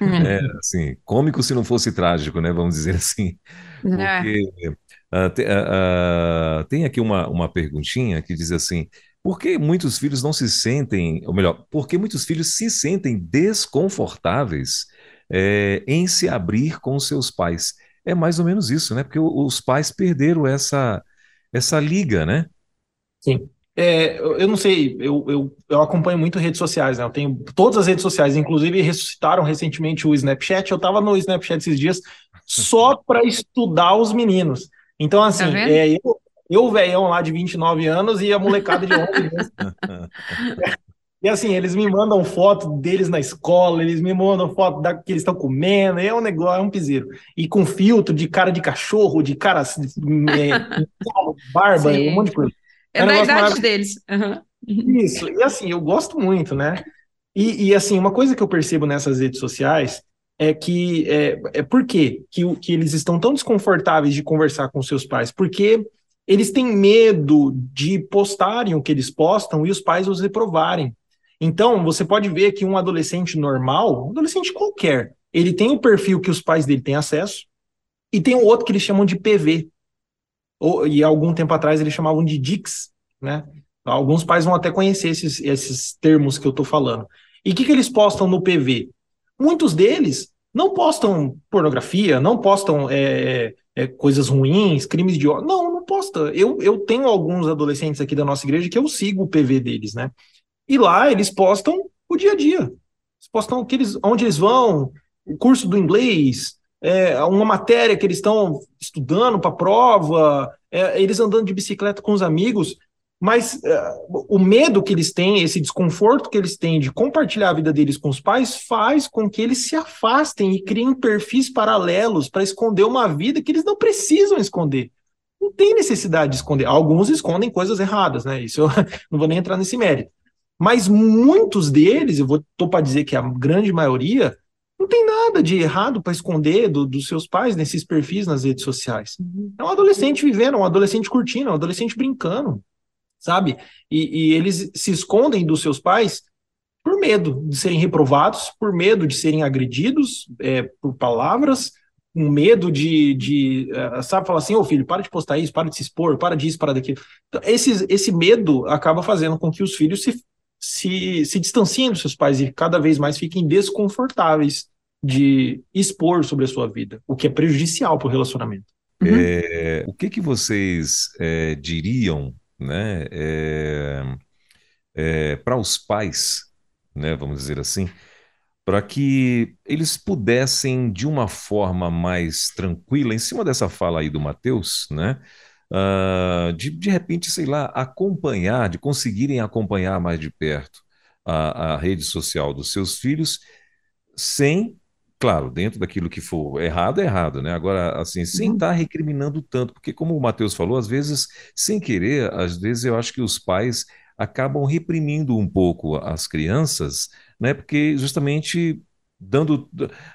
Uhum. É, assim, cômico se não fosse trágico, né, vamos dizer assim, é. porque uh, te, tem aqui uma, uma perguntinha que diz assim, por que muitos filhos não se sentem, ou melhor, por que muitos filhos se sentem desconfortáveis é, em se abrir com seus pais? É mais ou menos isso, né? Porque os pais perderam essa, essa liga, né? Sim. É, eu não sei, eu, eu, eu, acompanho muito redes sociais, né? Eu tenho todas as redes sociais, inclusive ressuscitaram recentemente o Snapchat. Eu estava no Snapchat esses dias só para estudar os meninos. Então, assim, tá é, eu, eu, velhão lá de 29 anos e a molecada de 11 anos. E assim, eles me mandam foto deles na escola, eles me mandam foto da que eles estão comendo, é um negócio, é um piseiro. E com filtro de cara de cachorro, de cara é, barba, Sim. um monte de coisa. É, é da idade deles. Uhum. Isso, e assim, eu gosto muito, né? E, e, assim, uma coisa que eu percebo nessas redes sociais é que é, é por quê que, que eles estão tão desconfortáveis de conversar com seus pais? Porque eles têm medo de postarem o que eles postam e os pais os reprovarem. Então, você pode ver que um adolescente normal, um adolescente qualquer, ele tem o perfil que os pais dele têm acesso, e tem o outro que eles chamam de PV. Ou, e algum tempo atrás eles chamavam de DIX, né? Alguns pais vão até conhecer esses, esses termos que eu estou falando. E o que, que eles postam no PV? Muitos deles não postam pornografia, não postam é, é, coisas ruins, crimes de ódio. Não, não posta. Eu, eu tenho alguns adolescentes aqui da nossa igreja que eu sigo o PV deles, né? E lá eles postam o dia a dia. Eles postam que eles, onde eles vão, o curso do inglês, é, uma matéria que eles estão estudando para prova, é, eles andando de bicicleta com os amigos. Mas uh, o medo que eles têm, esse desconforto que eles têm de compartilhar a vida deles com os pais, faz com que eles se afastem e criem perfis paralelos para esconder uma vida que eles não precisam esconder. Não tem necessidade de esconder. Alguns escondem coisas erradas, né? Isso eu não vou nem entrar nesse mérito. Mas muitos deles, eu vou tô para dizer que a grande maioria, não tem nada de errado para esconder do, dos seus pais nesses perfis nas redes sociais. Uhum. É um adolescente vivendo, um adolescente curtindo, um adolescente brincando sabe? E, e, eles se escondem dos seus pais por medo de serem reprovados, por medo de serem agredidos é, por palavras, com medo de, de uh, sabe, falar assim, ô oh, filho, para de postar isso, para de se expor, para disso, para daquilo. Então, esse, esse medo acaba fazendo com que os filhos se, se, se distanciem dos seus pais e cada vez mais fiquem desconfortáveis de expor sobre a sua vida, o que é prejudicial para o relacionamento. Uhum. É, o que, que vocês é, diriam né, é, é, para os pais, né, vamos dizer assim, para que eles pudessem, de uma forma mais tranquila, em cima dessa fala aí do Mateus, né, uh, de, de repente, sei lá, acompanhar, de conseguirem acompanhar mais de perto a, a rede social dos seus filhos, sem Claro, dentro daquilo que for errado, é errado, né? Agora, assim, sem estar uhum. tá recriminando tanto, porque como o Matheus falou, às vezes, sem querer, às vezes eu acho que os pais acabam reprimindo um pouco as crianças, né? Porque justamente dando.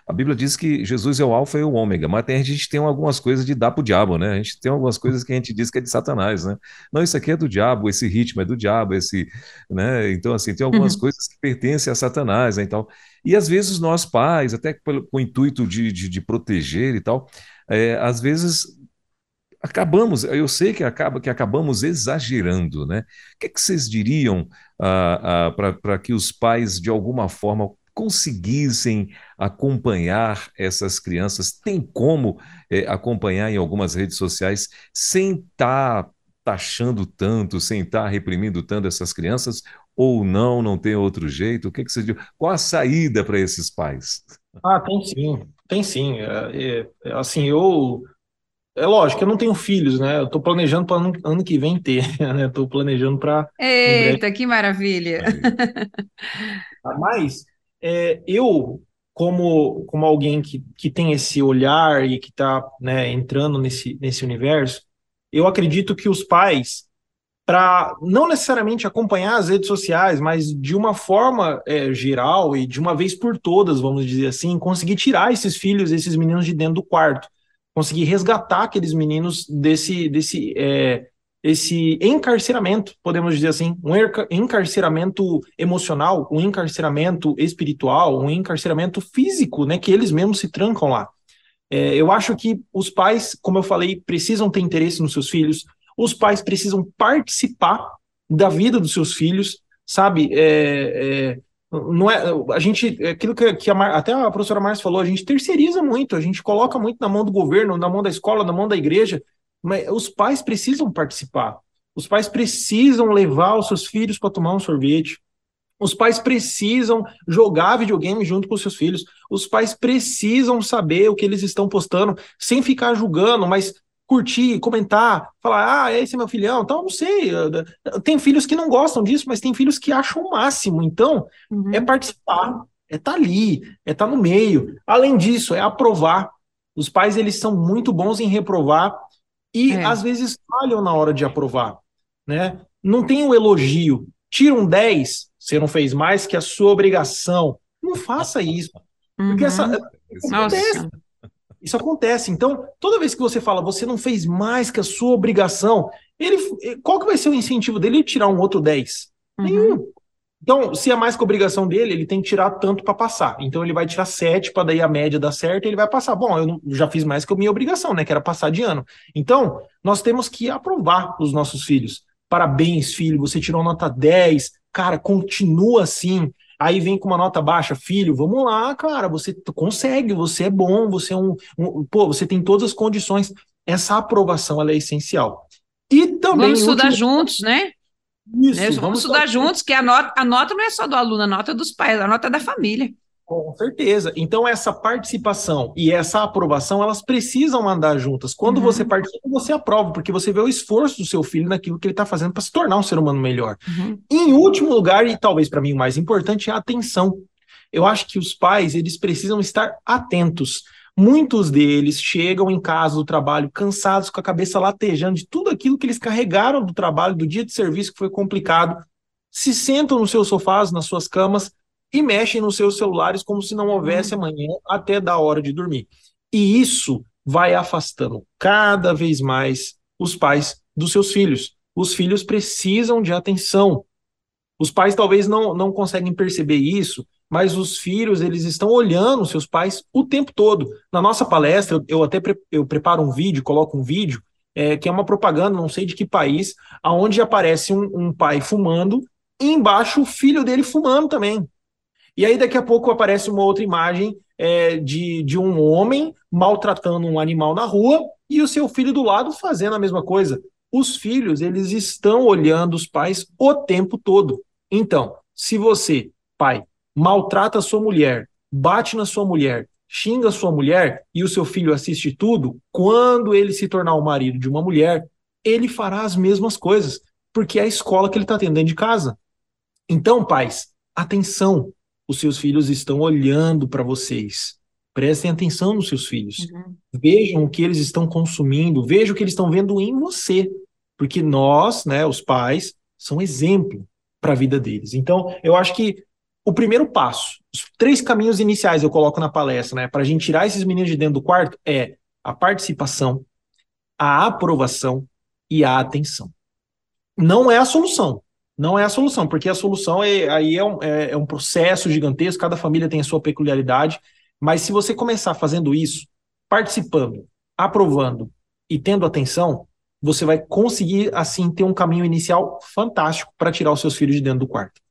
A Bíblia diz que Jesus é o Alfa e o Ômega, mas tem, a gente tem algumas coisas de dar para o diabo, né? A gente tem algumas coisas que a gente diz que é de Satanás, né? Não, isso aqui é do diabo, esse ritmo é do diabo, esse. Né? Então, assim, tem algumas uhum. coisas que pertencem a Satanás, né? Então, e às vezes nós pais, até com o intuito de, de, de proteger e tal, é, às vezes acabamos, eu sei que acaba que acabamos exagerando, né? O que, é que vocês diriam ah, ah, para que os pais, de alguma forma, conseguissem acompanhar essas crianças? Tem como é, acompanhar em algumas redes sociais sem estar tá taxando tanto, sem estar tá reprimindo tanto essas crianças? Ou não, não tem outro jeito? O que, que você diz? Qual a saída para esses pais? Ah, tem sim, tem sim. É, é, assim, eu é lógico, eu não tenho filhos, né? Eu estou planejando para ano, ano, que vem ter, né? Estou planejando para. Eita, que maravilha! Mas é, eu, como, como alguém que, que tem esse olhar e que está né, entrando nesse, nesse universo, eu acredito que os pais, para não necessariamente acompanhar as redes sociais, mas de uma forma é, geral e de uma vez por todas, vamos dizer assim, conseguir tirar esses filhos, esses meninos de dentro do quarto. Conseguir resgatar aqueles meninos desse, desse é, esse encarceramento, podemos dizer assim, um encarceramento emocional, um encarceramento espiritual, um encarceramento físico, né, que eles mesmos se trancam lá. É, eu acho que os pais, como eu falei, precisam ter interesse nos seus filhos, os pais precisam participar da vida dos seus filhos, sabe? É, é, não é a gente aquilo que, que a, até a professora Márcia falou a gente terceiriza muito a gente coloca muito na mão do governo na mão da escola na mão da igreja mas os pais precisam participar. Os pais precisam levar os seus filhos para tomar um sorvete. Os pais precisam jogar videogame junto com os seus filhos. Os pais precisam saber o que eles estão postando sem ficar julgando mas curtir, comentar, falar, ah, esse é meu filhão, então, não sei. Tem filhos que não gostam disso, mas tem filhos que acham o máximo. Então, uhum. é participar, é estar tá ali, é estar tá no meio. Além disso, é aprovar. Os pais, eles são muito bons em reprovar e, é. às vezes, falham na hora de aprovar, né? Não tem o um elogio. Tira um 10, você não fez mais que a sua obrigação. Não faça isso. Porque uhum. essa... Nossa. Isso acontece. Então, toda vez que você fala, você não fez mais que a sua obrigação, ele, qual que vai ser o incentivo dele de tirar um outro 10? Uhum. Nenhum. Então, se é mais que a obrigação dele, ele tem que tirar tanto para passar. Então, ele vai tirar 7 para daí a média dar certo e ele vai passar. Bom, eu não, já fiz mais que a minha obrigação, né? Que era passar de ano. Então, nós temos que aprovar os nossos filhos. Parabéns, filho, você tirou nota 10. Cara, continua assim aí vem com uma nota baixa, filho, vamos lá, cara, você consegue, você é bom, você é um, um pô, você tem todas as condições. Essa aprovação é essencial. E também vamos estudar último... juntos, né? Isso, né? vamos, vamos estudar juntos, que a nota, a nota não é só do aluno, a nota é dos pais, a nota é da família. Com certeza. Então, essa participação e essa aprovação, elas precisam andar juntas. Quando uhum. você participa, você aprova, porque você vê o esforço do seu filho naquilo que ele está fazendo para se tornar um ser humano melhor. Uhum. Em último lugar, e talvez para mim o mais importante, é a atenção. Eu acho que os pais, eles precisam estar atentos. Muitos deles chegam em casa do trabalho cansados, com a cabeça latejando de tudo aquilo que eles carregaram do trabalho, do dia de serviço que foi complicado, se sentam nos seus sofás, nas suas camas, e mexem nos seus celulares como se não houvesse uhum. amanhã até da hora de dormir. E isso vai afastando cada vez mais os pais dos seus filhos. Os filhos precisam de atenção. Os pais talvez não, não conseguem perceber isso, mas os filhos eles estão olhando os seus pais o tempo todo. Na nossa palestra, eu, eu até pre, eu preparo um vídeo, coloco um vídeo, é, que é uma propaganda, não sei de que país, aonde aparece um, um pai fumando e embaixo o filho dele fumando também. E aí daqui a pouco aparece uma outra imagem é, de, de um homem maltratando um animal na rua e o seu filho do lado fazendo a mesma coisa. Os filhos, eles estão olhando os pais o tempo todo. Então, se você, pai, maltrata a sua mulher, bate na sua mulher, xinga a sua mulher e o seu filho assiste tudo, quando ele se tornar o marido de uma mulher, ele fará as mesmas coisas, porque é a escola que ele está tendo dentro de casa. Então, pais, atenção, os seus filhos estão olhando para vocês. Prestem atenção nos seus filhos. Uhum. Vejam o que eles estão consumindo, vejam o que eles estão vendo em você. Porque nós, né, os pais, são exemplo para a vida deles. Então, eu acho que o primeiro passo, os três caminhos iniciais eu coloco na palestra, né, para a gente tirar esses meninos de dentro do quarto, é a participação, a aprovação e a atenção. Não é a solução, não é a solução, porque a solução é, aí é um, é, é um processo gigantesco, cada família tem a sua peculiaridade, mas se você começar fazendo isso, participando, aprovando e tendo atenção, você vai conseguir, assim, ter um caminho inicial fantástico para tirar os seus filhos de dentro do quarto.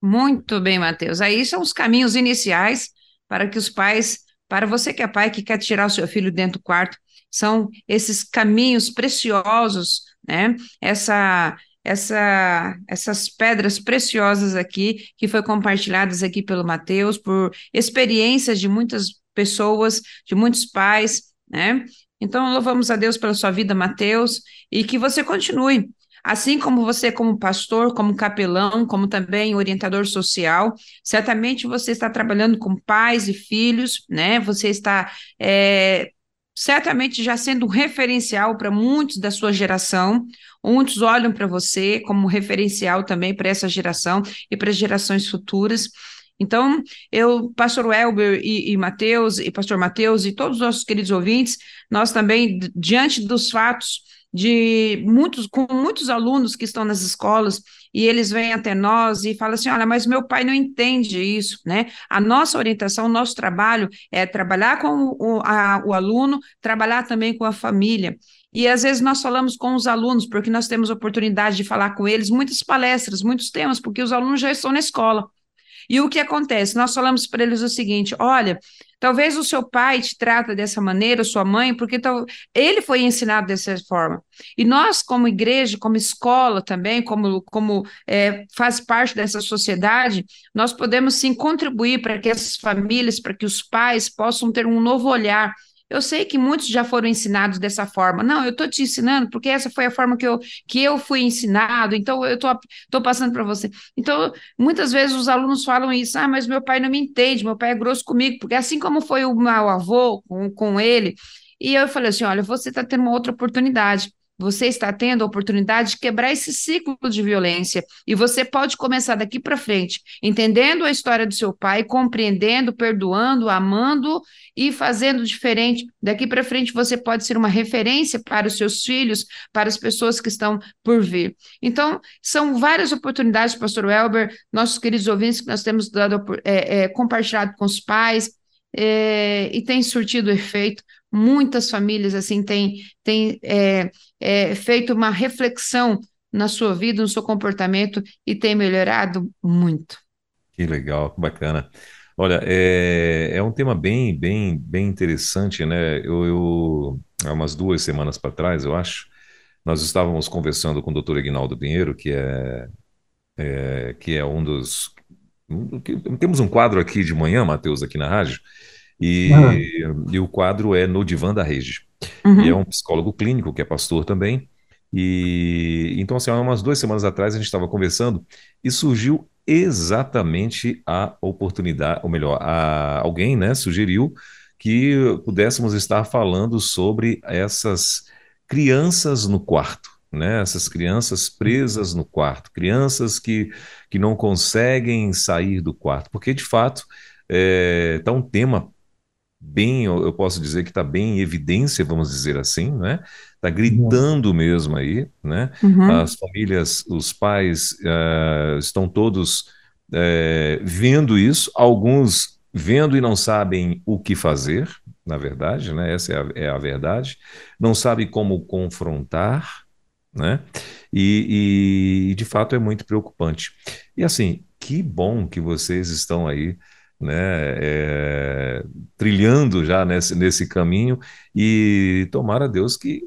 Muito bem, Matheus. Aí são os caminhos iniciais para que os pais, para você que é pai que quer tirar o seu filho dentro do quarto, são esses caminhos preciosos, né? Essa essa, essas pedras preciosas aqui, que foi compartilhadas aqui pelo Mateus, por experiências de muitas pessoas, de muitos pais, né? Então, louvamos a Deus pela sua vida, Mateus, e que você continue. Assim como você, como pastor, como capelão, como também orientador social, certamente você está trabalhando com pais e filhos, né? Você está é, certamente já sendo um referencial para muitos da sua geração. Muitos olham para você como referencial também para essa geração e para as gerações futuras. Então, eu, pastor Elber e, e Mateus, e pastor Mateus, e todos os nossos queridos ouvintes, nós também, diante dos fatos de muitos, com muitos alunos que estão nas escolas, e eles vêm até nós e falam assim: olha, mas meu pai não entende isso, né? A nossa orientação, o nosso trabalho é trabalhar com o, a, o aluno, trabalhar também com a família. E às vezes nós falamos com os alunos, porque nós temos oportunidade de falar com eles, muitas palestras, muitos temas, porque os alunos já estão na escola. E o que acontece? Nós falamos para eles o seguinte: olha, talvez o seu pai te trata dessa maneira, sua mãe, porque tal, ele foi ensinado dessa forma. E nós, como igreja, como escola também, como, como é, faz parte dessa sociedade, nós podemos sim contribuir para que essas famílias, para que os pais possam ter um novo olhar eu sei que muitos já foram ensinados dessa forma. Não, eu estou te ensinando porque essa foi a forma que eu, que eu fui ensinado, então eu estou passando para você. Então, muitas vezes os alunos falam isso, ah, mas meu pai não me entende, meu pai é grosso comigo, porque assim como foi o meu avô com, com ele, e eu falei assim: olha, você está tendo uma outra oportunidade você está tendo a oportunidade de quebrar esse ciclo de violência e você pode começar daqui para frente, entendendo a história do seu pai, compreendendo, perdoando, amando e fazendo diferente. Daqui para frente você pode ser uma referência para os seus filhos, para as pessoas que estão por vir. Então, são várias oportunidades, pastor Welber, nossos queridos ouvintes que nós temos dado, é, é, compartilhado com os pais, é, e tem surtido efeito muitas famílias assim têm, têm é, é, feito uma reflexão na sua vida, no seu comportamento e tem melhorado muito. Que legal, que bacana. Olha, é, é um tema bem, bem, bem interessante, né? Eu, eu há umas duas semanas para trás, eu acho, nós estávamos conversando com o Dr. Ignaldo Pinheiro, que é, é que é um dos temos um quadro aqui de manhã, Matheus, aqui na rádio, e, uhum. e, o quadro é no Divã da Rede. Uhum. E é um psicólogo clínico, que é pastor também. E então, assim, há umas duas semanas atrás a gente estava conversando e surgiu exatamente a oportunidade, ou melhor, a, alguém né, sugeriu que pudéssemos estar falando sobre essas crianças no quarto. Né, essas crianças presas no quarto, crianças que, que não conseguem sair do quarto, porque de fato está é, tá um tema bem, eu posso dizer que está bem em evidência, vamos dizer assim, né? Está gritando mesmo aí, né? Uhum. As famílias, os pais uh, estão todos uh, vendo isso, alguns vendo e não sabem o que fazer, na verdade, né? Essa é a, é a verdade. Não sabem como confrontar, né? E, e, de fato é muito preocupante. E assim, que bom que vocês estão aí né, é, trilhando já nesse, nesse caminho. E tomara Deus que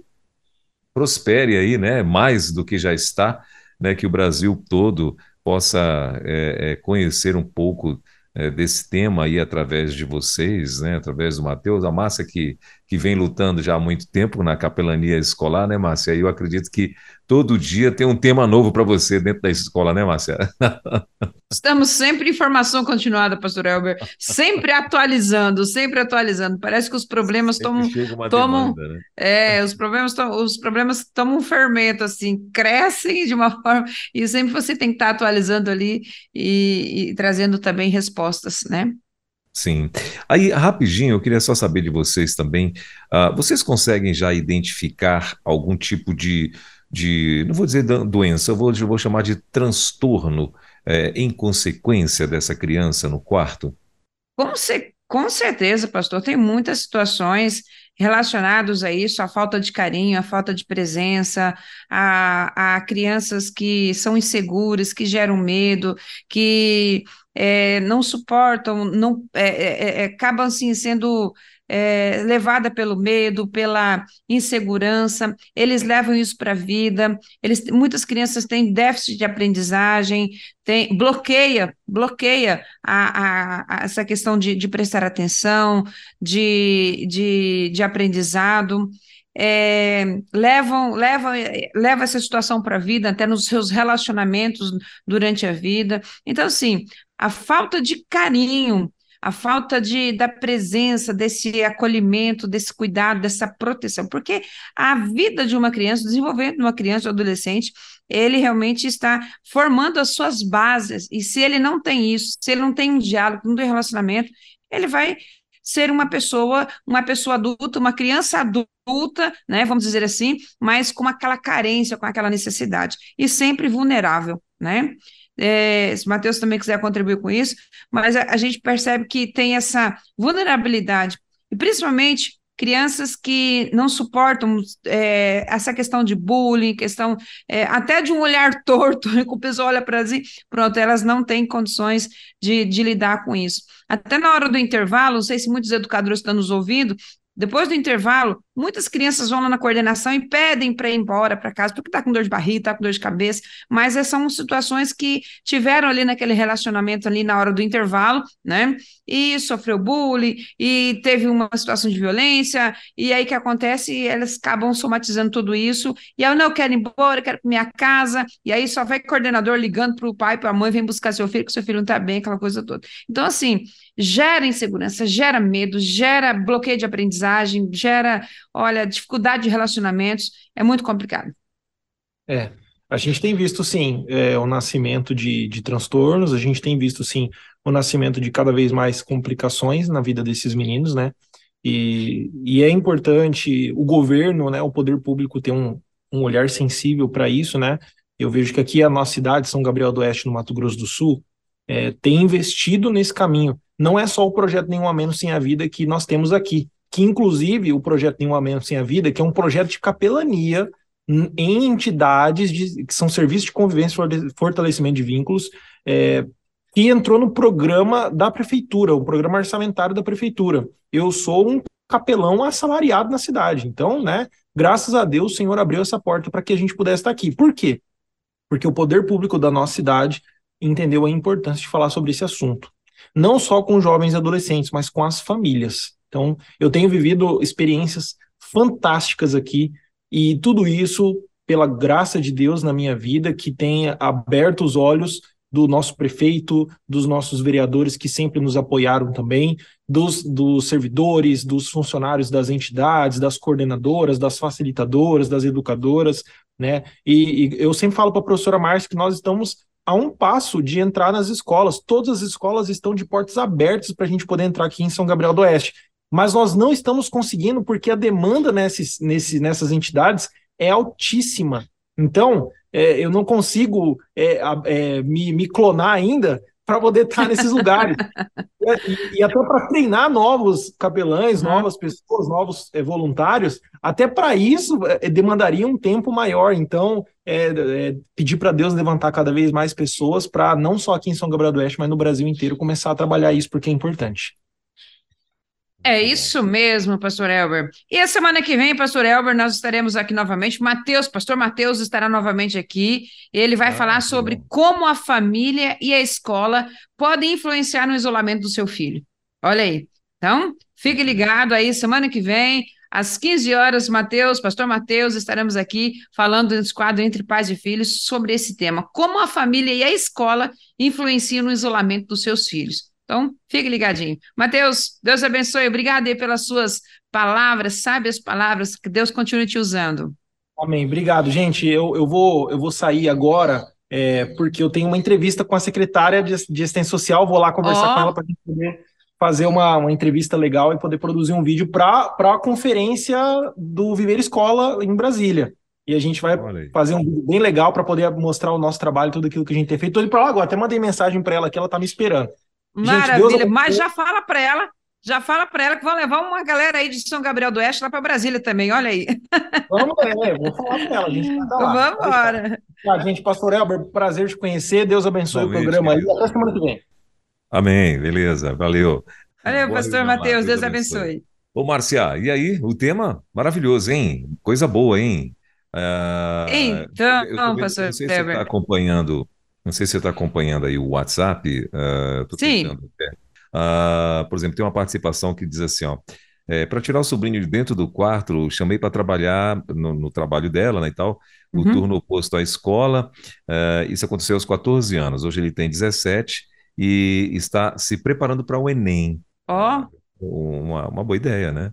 prospere aí, né, mais do que já está, né, que o Brasil todo possa é, é, conhecer um pouco desse tema aí através de vocês, né, através do Matheus, a Márcia que, que vem lutando já há muito tempo na capelania escolar, né, Márcia? E eu acredito que todo dia tem um tema novo para você dentro da escola, né, Márcia? Estamos sempre em formação continuada, pastor Elber, sempre atualizando, sempre atualizando. Parece que os problemas tomam, tomam demanda, né? é, os problemas, os problemas tomam um fermento assim, crescem de uma forma e sempre você tem que estar atualizando ali e, e trazendo também respostas, né? Sim. Aí, rapidinho, eu queria só saber de vocês também. Uh, vocês conseguem já identificar algum tipo de, de não vou dizer doença, eu vou, eu vou chamar de transtorno é, em consequência dessa criança no quarto? Com, ce com certeza, pastor. Tem muitas situações relacionadas a isso, a falta de carinho, a falta de presença, a, a crianças que são inseguras, que geram medo, que é, não suportam, não é, é, é acabam assim sendo é, levada pelo medo, pela insegurança, eles levam isso para a vida, eles, muitas crianças têm déficit de aprendizagem, tem, bloqueia, bloqueia a, a, a essa questão de, de prestar atenção, de, de, de aprendizado. É, levam, levam, levam essa situação para a vida, até nos seus relacionamentos durante a vida. Então, assim, a falta de carinho, a falta de, da presença, desse acolhimento, desse cuidado, dessa proteção, porque a vida de uma criança, o desenvolvimento de uma criança ou adolescente, ele realmente está formando as suas bases, e se ele não tem isso, se ele não tem um diálogo, não tem relacionamento, ele vai ser uma pessoa, uma pessoa adulta, uma criança adulta, né, vamos dizer assim, mas com aquela carência, com aquela necessidade, e sempre vulnerável, né? É, se o Matheus também quiser contribuir com isso, mas a, a gente percebe que tem essa vulnerabilidade, e principalmente crianças que não suportam é, essa questão de bullying, questão é, até de um olhar torto, que o pessoal olha para assim, pronto, elas não têm condições de, de lidar com isso. Até na hora do intervalo, não sei se muitos educadores estão nos ouvindo, depois do intervalo, muitas crianças vão lá na coordenação e pedem para ir embora para casa, porque está com dor de barriga, está com dor de cabeça, mas são situações que tiveram ali naquele relacionamento ali na hora do intervalo, né? E sofreu bullying, e teve uma situação de violência, e aí que acontece? Elas acabam somatizando tudo isso, e aí, não, eu quero ir embora, eu quero para minha casa, e aí só vai coordenador ligando para o pai, para a mãe, vem buscar seu filho, que seu filho não está bem, aquela coisa toda. Então, assim, gera insegurança, gera medo, gera bloqueio de aprendizagem, gera, olha, dificuldade de relacionamentos, é muito complicado. É, a gente tem visto, sim, é, o nascimento de, de transtornos, a gente tem visto, sim, o nascimento de cada vez mais complicações na vida desses meninos, né? E, e é importante o governo, né, o poder público ter um, um olhar sensível para isso, né? Eu vejo que aqui a nossa cidade, São Gabriel do Oeste, no Mato Grosso do Sul, é, tem investido nesse caminho não é só o projeto Nenhum a Menos Sem a Vida que nós temos aqui, que inclusive o projeto Nenhum a Menos Sem a Vida, que é um projeto de capelania em entidades de, que são serviços de convivência e fortalecimento de vínculos, é, que entrou no programa da prefeitura, o programa orçamentário da prefeitura. Eu sou um capelão assalariado na cidade, então, né, graças a Deus o Senhor abriu essa porta para que a gente pudesse estar aqui. Por quê? Porque o poder público da nossa cidade entendeu a importância de falar sobre esse assunto não só com jovens e adolescentes, mas com as famílias. Então, eu tenho vivido experiências fantásticas aqui e tudo isso pela graça de Deus na minha vida, que tem aberto os olhos do nosso prefeito, dos nossos vereadores que sempre nos apoiaram também, dos, dos servidores, dos funcionários das entidades, das coordenadoras, das facilitadoras, das educadoras, né? E, e eu sempre falo para a professora Márcia que nós estamos a um passo de entrar nas escolas. Todas as escolas estão de portas abertas para a gente poder entrar aqui em São Gabriel do Oeste. Mas nós não estamos conseguindo porque a demanda nesses, nesse, nessas entidades é altíssima. Então, é, eu não consigo é, é, me, me clonar ainda para poder estar nesses lugares. e, e, até para treinar novos capelães, uhum. novas pessoas, novos é, voluntários, até para isso é, demandaria um tempo maior. Então, é, é pedir para Deus levantar cada vez mais pessoas para, não só aqui em São Gabriel do Oeste, mas no Brasil inteiro, começar a trabalhar isso, porque é importante. É isso mesmo, pastor Elber. E a semana que vem, pastor Elber, nós estaremos aqui novamente. Mateus, pastor Mateus estará novamente aqui. Ele vai ah, falar sobre bom. como a família e a escola podem influenciar no isolamento do seu filho. Olha aí. Então, fique ligado aí, semana que vem, às 15 horas, Mateus, pastor Mateus, estaremos aqui falando nesse quadro Entre Pais e Filhos sobre esse tema. Como a família e a escola influenciam no isolamento dos seus filhos. Então, fique ligadinho. Mateus, Deus abençoe. Obrigado aí pelas suas palavras, sábias palavras. Que Deus continue te usando. Amém. Obrigado, gente. Eu, eu, vou, eu vou sair agora, é, porque eu tenho uma entrevista com a secretária de, de assistência social. Vou lá conversar oh. com ela para a gente poder fazer uma, uma entrevista legal e poder produzir um vídeo para a conferência do Viver Escola em Brasília. E a gente vai fazer um vídeo bem legal para poder mostrar o nosso trabalho, tudo aquilo que a gente tem feito. Estou indo para lá agora, até mandei mensagem para ela que ela está me esperando. Maravilha, Gente, mas já fala para ela, já fala para ela que vão levar uma galera aí de São Gabriel do Oeste lá para Brasília também, olha aí. Vamos, é, vou falar para ela, a gente tá lá. Vamos embora. Tá, gente, pastor Elber, prazer te conhecer, Deus abençoe Bom, o programa aí, até semana que vem. Amém, beleza, valeu. Valeu, Boa pastor Matheus, Deus abençoe. abençoe. Ô, Marcia, e aí? O tema maravilhoso, hein? Coisa boa, hein? Uh, então, eu, eu, pastor não sei se você está acompanhando, não sei se você está acompanhando aí o WhatsApp. Uh, Sim. Uh, por exemplo, tem uma participação que diz assim, ó. É, para tirar o sobrinho de dentro do quarto, chamei para trabalhar no, no, trabalho dela, né, e tal, o uhum. turno oposto à escola. Uh, isso aconteceu aos 14 anos. Hoje ele tem 17 e está se preparando para o Enem. Ó. Oh. Uma, uma boa ideia, né?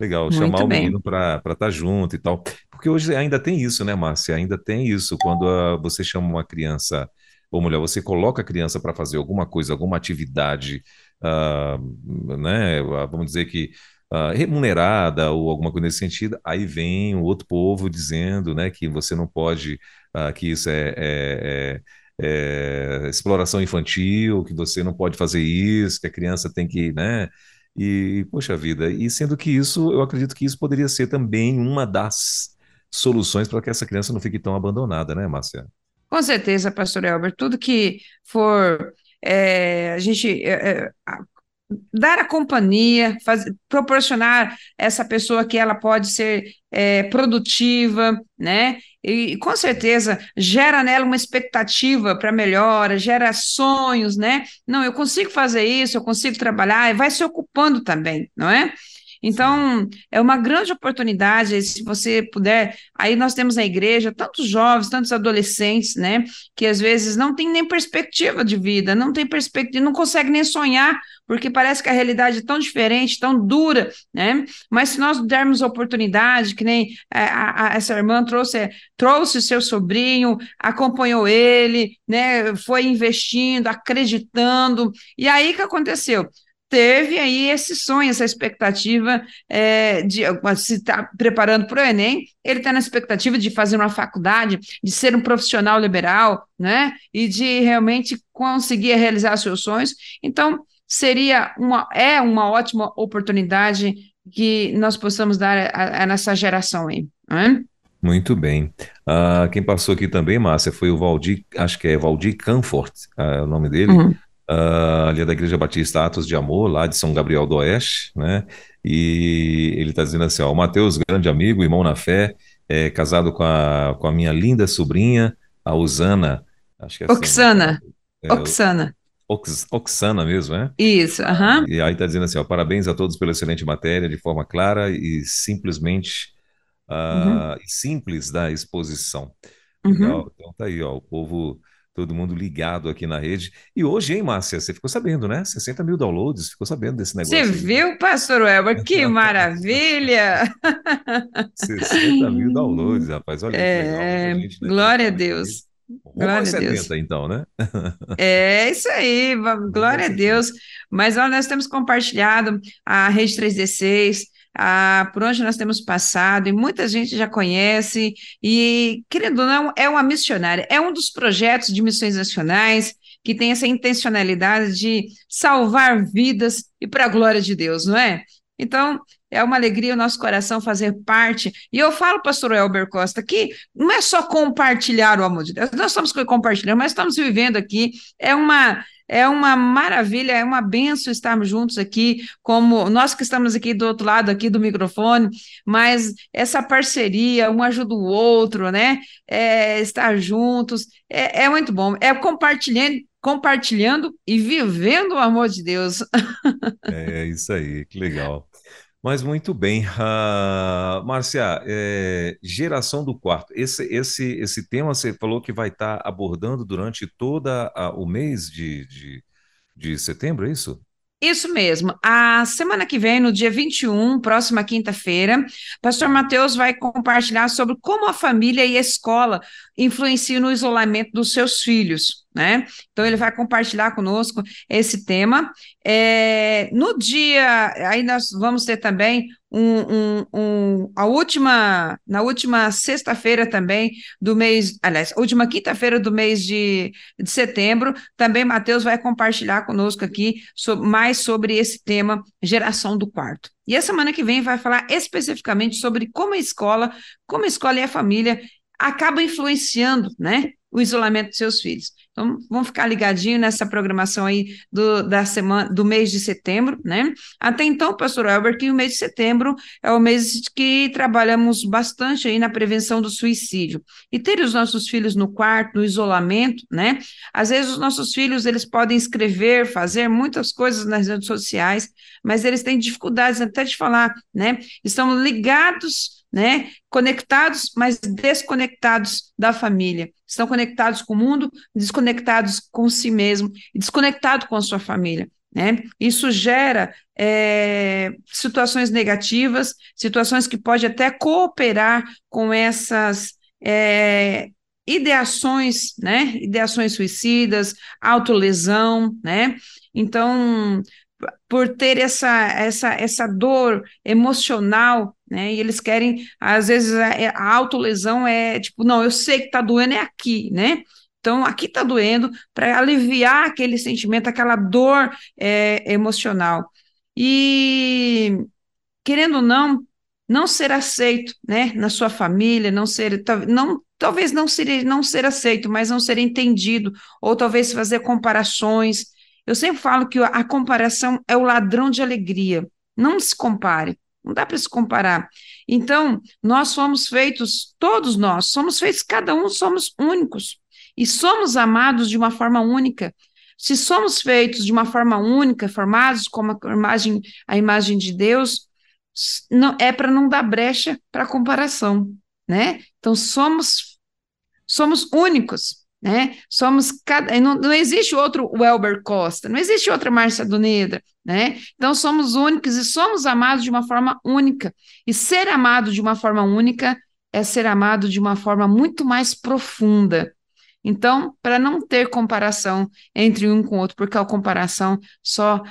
Legal, Muito chamar o menino para estar tá junto e tal. Porque hoje ainda tem isso, né, Márcia? Ainda tem isso. Quando uh, você chama uma criança, ou mulher, você coloca a criança para fazer alguma coisa, alguma atividade, uh, né? Vamos dizer que uh, remunerada ou alguma coisa nesse sentido, aí vem o outro povo dizendo, né, que você não pode, que isso é, é, é, é exploração infantil, que você não pode fazer isso, que a criança tem que, né? E, poxa vida, e sendo que isso, eu acredito que isso poderia ser também uma das soluções para que essa criança não fique tão abandonada, né, Márcia? Com certeza, pastor Elber, tudo que for é, a gente é, dar a companhia, fazer, proporcionar essa pessoa que ela pode ser é, produtiva, né? E com certeza gera nela uma expectativa para melhora, gera sonhos, né? Não, eu consigo fazer isso, eu consigo trabalhar, e vai se ocupando também, não é? Então, é uma grande oportunidade, se você puder. Aí nós temos na igreja tantos jovens, tantos adolescentes, né, que às vezes não tem nem perspectiva de vida, não tem perspectiva, não consegue nem sonhar, porque parece que a realidade é tão diferente, tão dura, né? Mas se nós dermos oportunidade, que nem a, a, essa irmã trouxe, trouxe seu sobrinho, acompanhou ele, né, foi investindo, acreditando, e aí que aconteceu? Teve aí esse sonho, essa expectativa é, de se está preparando para o Enem, ele está na expectativa de fazer uma faculdade, de ser um profissional liberal, né? E de realmente conseguir realizar seus sonhos. Então, seria uma, é uma ótima oportunidade que nós possamos dar a, a nessa geração aí. Né? Muito bem. Uh, quem passou aqui também, Márcia, foi o Valdir, acho que é Valdir Canfort, uh, é o nome dele. Uhum uh, ali é da Igreja Batista Atos de Amor, lá de São Gabriel do Oeste, né? E ele está dizendo assim: ó, o Mateus, grande amigo, irmão na fé, é casado com a, com a minha linda sobrinha, a Usana. Acho que é assim, Oxana. Né? Oxana. Ox, Oxana mesmo, é? Isso, aham. E aí está dizendo assim: ó, parabéns a todos pela excelente matéria, de forma clara e simplesmente uh, uhum. simples da exposição. Uhum. Legal, então tá aí, ó, o povo todo mundo ligado aqui na rede. E hoje, hein, Márcia, você ficou sabendo, né? 60 mil downloads, ficou sabendo desse negócio. Você viu, pastor Elber? Que maravilha! 60 mil downloads, rapaz, olha é, que legal. É, gente, né? Glória a Deus. Glória a 70, Deus. então, né? É isso aí, glória a Deus. Mas olha, nós temos compartilhado a Rede 3D6, ah, por onde nós temos passado, e muita gente já conhece, e, querendo ou não, é uma missionária, é um dos projetos de missões nacionais que tem essa intencionalidade de salvar vidas e para a glória de Deus, não é? Então, é uma alegria o nosso coração fazer parte. E eu falo, pastor Elber Costa, que não é só compartilhar o amor de Deus, nós estamos compartilhando, mas estamos vivendo aqui. É uma é uma maravilha, é uma benção estarmos juntos aqui, como nós que estamos aqui do outro lado aqui do microfone, mas essa parceria, um ajuda o outro, né? É, estar juntos, é, é muito bom. É compartilhando, compartilhando e vivendo o amor de Deus. É isso aí, que legal. Mas muito bem. Uh, Márcia, é, geração do quarto. Esse, esse, esse tema você falou que vai estar abordando durante todo o mês de, de, de setembro, é isso? Isso mesmo. A semana que vem, no dia 21, próxima quinta-feira, pastor Mateus vai compartilhar sobre como a família e a escola influenciam no isolamento dos seus filhos, né? Então ele vai compartilhar conosco esse tema. É, no dia, aí nós vamos ter também um, um, um, a última, na última sexta-feira também do mês, aliás, última quinta-feira do mês de, de setembro, também Mateus vai compartilhar conosco aqui sobre, mais sobre esse tema geração do quarto. E a semana que vem vai falar especificamente sobre como a escola, como a escola e a família acabam influenciando, né, o isolamento dos seus filhos. Vamos ficar ligadinho nessa programação aí do, da semana, do mês de setembro, né? Até então, pastor Albert, que o mês de setembro é o mês que trabalhamos bastante aí na prevenção do suicídio. E ter os nossos filhos no quarto, no isolamento, né? Às vezes os nossos filhos, eles podem escrever, fazer muitas coisas nas redes sociais, mas eles têm dificuldades até de falar, né? Estão ligados né? Conectados, mas desconectados da família. Estão conectados com o mundo, desconectados com si mesmo desconectados com a sua família. Né? Isso gera é, situações negativas, situações que pode até cooperar com essas é, ideações, né? Ideações suicidas, autolesão, né? Então, por ter essa, essa, essa dor emocional, né? E eles querem, às vezes, a, a autolesão é tipo, não, eu sei que está doendo, é aqui, né? Então, aqui está doendo, para aliviar aquele sentimento, aquela dor é, emocional. E, querendo ou não, não ser aceito, né, na sua família, não ser, não, talvez não ser, não ser aceito, mas não ser entendido, ou talvez fazer comparações, eu sempre falo que a comparação é o ladrão de alegria. Não se compare. Não dá para se comparar. Então, nós somos feitos, todos nós, somos feitos, cada um somos únicos. E somos amados de uma forma única. Se somos feitos de uma forma única, formados como a imagem, a imagem de Deus, não, é para não dar brecha para comparação, né? Então somos somos únicos né? Somos cada, não, não existe outro Welber Costa, não existe outra Márcia Doneda, né? Então somos únicos e somos amados de uma forma única. E ser amado de uma forma única é ser amado de uma forma muito mais profunda. Então, para não ter comparação entre um com o outro, porque a comparação só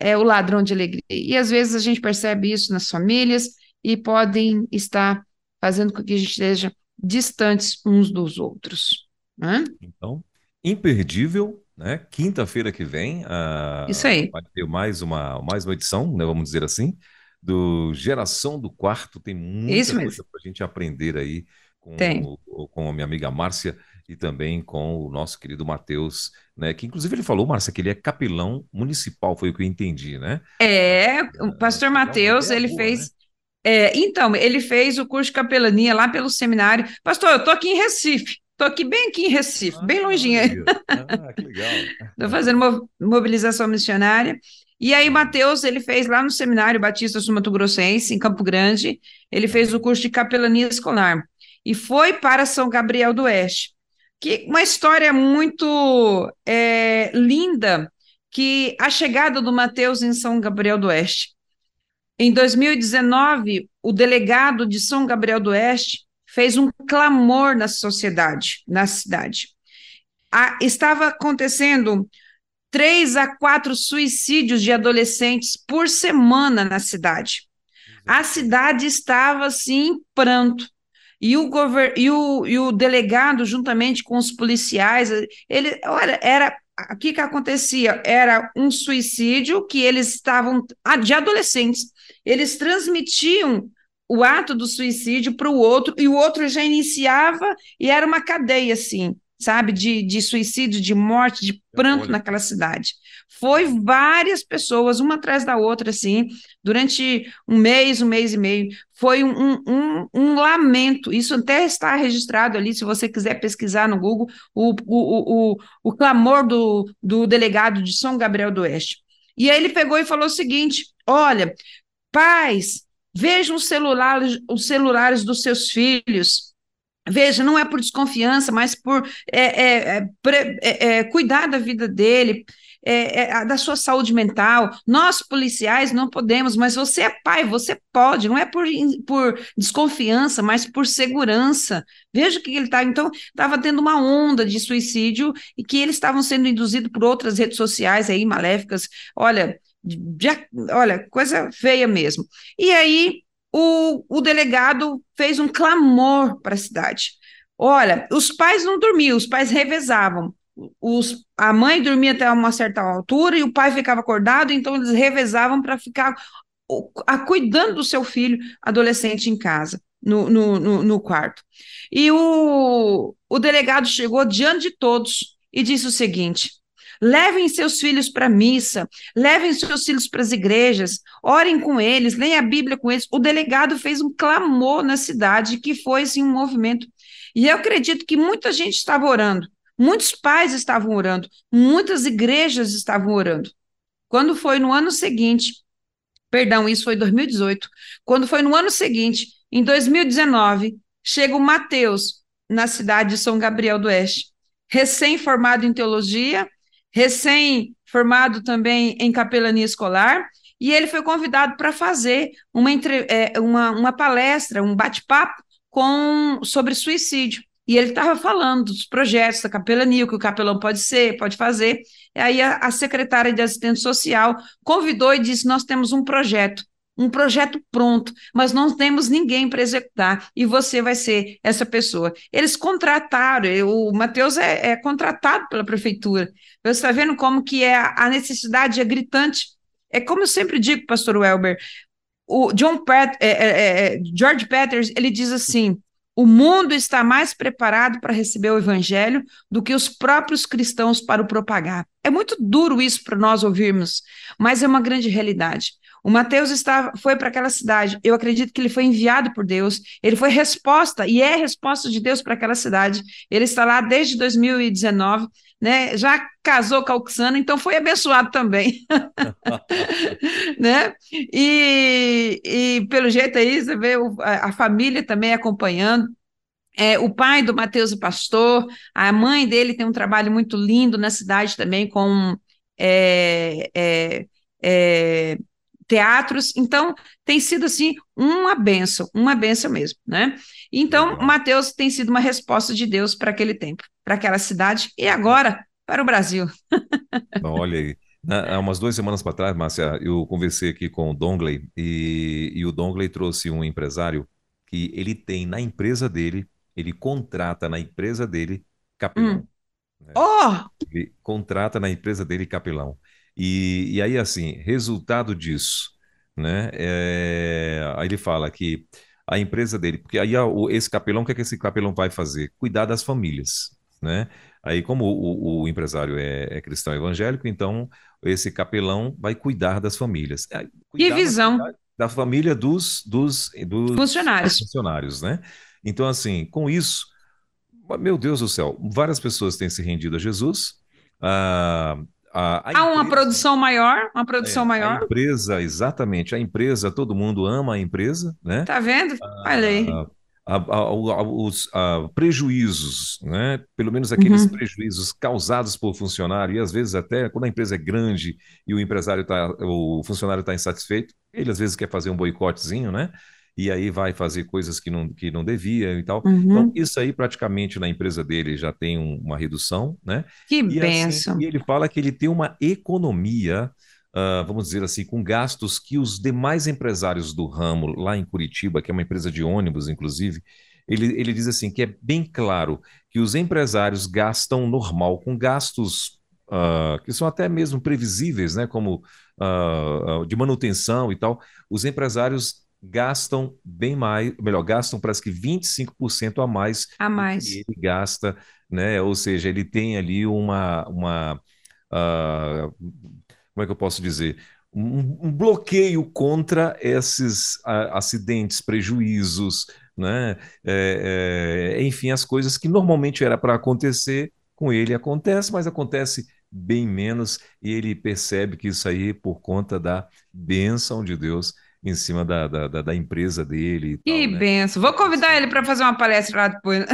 é o ladrão de alegria. E às vezes a gente percebe isso nas famílias e podem estar fazendo com que a gente esteja distantes uns dos outros. Então, imperdível, né? Quinta-feira que vem, uh, Isso aí. vai ter mais uma, mais uma edição, né? Vamos dizer assim, do Geração do Quarto. Tem muita Isso coisa para a gente aprender aí com, o, com a minha amiga Márcia e também com o nosso querido Matheus, né? Que inclusive ele falou, Márcia, que ele é capelão municipal, foi o que eu entendi, né? É, o é, pastor Matheus, ele boa, fez. Né? É, então, ele fez o curso de capelania lá pelo seminário. Pastor, eu estou aqui em Recife. Estou aqui bem aqui em Recife, ah, bem longinho. Ah, que legal. Estou fazendo mobilização missionária. E aí, Mateus, ele fez lá no Seminário Batista Sumato Grossense, em Campo Grande, ele fez o curso de capelania escolar. E foi para São Gabriel do Oeste. Que uma história muito é, linda, que a chegada do Mateus em São Gabriel do Oeste. Em 2019, o delegado de São Gabriel do Oeste fez um clamor na sociedade, na cidade. A, estava acontecendo três a quatro suicídios de adolescentes por semana na cidade. A cidade estava assim em pranto. E o, e o, e o delegado, juntamente com os policiais, ele, olha, era o que, que acontecia? Era um suicídio que eles estavam de adolescentes. Eles transmitiam o ato do suicídio para o outro, e o outro já iniciava, e era uma cadeia, assim, sabe, de, de suicídio, de morte, de pranto Olha. naquela cidade. Foi várias pessoas, uma atrás da outra, assim, durante um mês, um mês e meio. Foi um, um, um lamento. Isso até está registrado ali, se você quiser pesquisar no Google, o, o, o, o clamor do, do delegado de São Gabriel do Oeste. E aí ele pegou e falou o seguinte: olha, pais, Vejam os celulares, os celulares dos seus filhos. Veja, não é por desconfiança, mas por é, é, é, é, é cuidar da vida dele, é, da sua saúde mental. Nós, policiais, não podemos, mas você é pai, você pode, não é por, por desconfiança, mas por segurança. Veja que ele está. Então, estava tendo uma onda de suicídio e que eles estavam sendo induzidos por outras redes sociais aí, maléficas. Olha, já, olha, coisa feia mesmo. E aí o, o delegado fez um clamor para a cidade. Olha, os pais não dormiam, os pais revezavam. Os, a mãe dormia até uma certa altura e o pai ficava acordado, então eles revezavam para ficar a, cuidando do seu filho adolescente em casa. no, no, no, no quarto. E o, o delegado chegou diante de todos e disse o seguinte: Levem seus filhos para a missa, levem seus filhos para as igrejas, orem com eles, leiam a Bíblia com eles. O delegado fez um clamor na cidade que foi assim, um movimento. E eu acredito que muita gente estava orando, muitos pais estavam orando, muitas igrejas estavam orando. Quando foi no ano seguinte, perdão, isso foi 2018, quando foi no ano seguinte, em 2019, chega o Mateus na cidade de São Gabriel do Oeste, recém-formado em teologia, recém-formado também em capelania escolar, e ele foi convidado para fazer uma, entre, é, uma, uma palestra, um bate-papo com sobre suicídio. E ele estava falando dos projetos da capelania, o que o capelão pode ser, pode fazer. E aí a, a secretária de assistente social convidou e disse: Nós temos um projeto um projeto pronto, mas não temos ninguém para executar, e você vai ser essa pessoa. Eles contrataram, o Matheus é, é, contratado pela prefeitura. Você está vendo como que é a necessidade é gritante. É como eu sempre digo, pastor Welber, o John Pat, é, é, é, George Peters, ele diz assim, o mundo está mais preparado para receber o evangelho do que os próprios cristãos para o propagar. É muito duro isso para nós ouvirmos, mas é uma grande realidade. O Mateus está, foi para aquela cidade. Eu acredito que ele foi enviado por Deus. Ele foi resposta e é resposta de Deus para aquela cidade. Ele está lá desde 2019, né? Já casou com a Oxana, então foi abençoado também, né? E, e pelo jeito aí você vê a, a família também acompanhando. É, o pai do Mateus é pastor, a mãe dele tem um trabalho muito lindo na cidade também com é, é, é teatros, então tem sido assim uma benção, uma benção mesmo, né? Então. Mateus tem sido uma resposta de Deus para aquele tempo, para aquela cidade e agora para o Brasil. olha aí. há umas duas semanas para trás, Márcia, eu conversei aqui com o Dongley e, e o Dongley trouxe um empresário que ele tem na empresa dele, ele contrata na empresa dele capelão. Hum. Né? Oh! Ele contrata na empresa dele capelão. E, e aí, assim, resultado disso, né? É, aí ele fala que a empresa dele, porque aí esse capelão, o que, é que esse capelão vai fazer? Cuidar das famílias, né? Aí, como o, o empresário é, é, cristão evangélico, então esse capelão vai cuidar das famílias. Que visão! Da, da, família dos, dos, dos funcionários. funcionários, né? Então, assim, com isso, meu Deus do céu, várias pessoas têm se rendido a Jesus. Ah, a, a Há empresa, uma produção maior, uma produção é, maior. A empresa, exatamente. A empresa, todo mundo ama a empresa, né? Tá vendo? Olha aí. Os prejuízos, né? pelo menos aqueles uhum. prejuízos causados por funcionário, e às vezes até quando a empresa é grande e o empresário tá, o funcionário está insatisfeito, ele às vezes quer fazer um boicotezinho, né? E aí vai fazer coisas que não, que não devia e tal. Uhum. Então, isso aí praticamente na empresa dele já tem um, uma redução, né? Que e, benção! Assim, e ele fala que ele tem uma economia, uh, vamos dizer assim, com gastos que os demais empresários do ramo lá em Curitiba, que é uma empresa de ônibus, inclusive, ele, ele diz assim que é bem claro que os empresários gastam normal, com gastos uh, que são até mesmo previsíveis, né? Como uh, de manutenção e tal. Os empresários gastam bem mais, melhor, gastam parece que 25% a mais a mais que ele gasta, né? Ou seja, ele tem ali uma, uma uh, como é que eu posso dizer? Um, um bloqueio contra esses uh, acidentes, prejuízos, né? É, é, enfim, as coisas que normalmente era para acontecer com ele acontece, mas acontece bem menos e ele percebe que isso aí é por conta da bênção de Deus em cima da, da, da, da empresa dele. que tal, né? benção. Vou convidar ele para fazer uma palestra lá depois.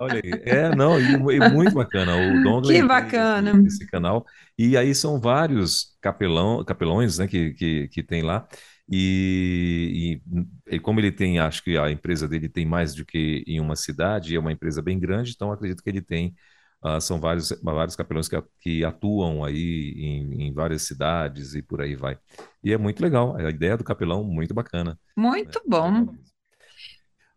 Olha aí. É, não, e, e muito bacana. O Dongley que bacana. Esse, esse, canal. E aí são vários capelão, capelões né, que, que, que tem lá. E, e, e, como ele tem, acho que a empresa dele tem mais do que em uma cidade, é uma empresa bem grande, então acredito que ele tem Uh, são vários, vários capelões que, que atuam aí em, em, várias cidades e por aí vai. E é muito legal, a ideia do capelão muito bacana. Muito né? bom.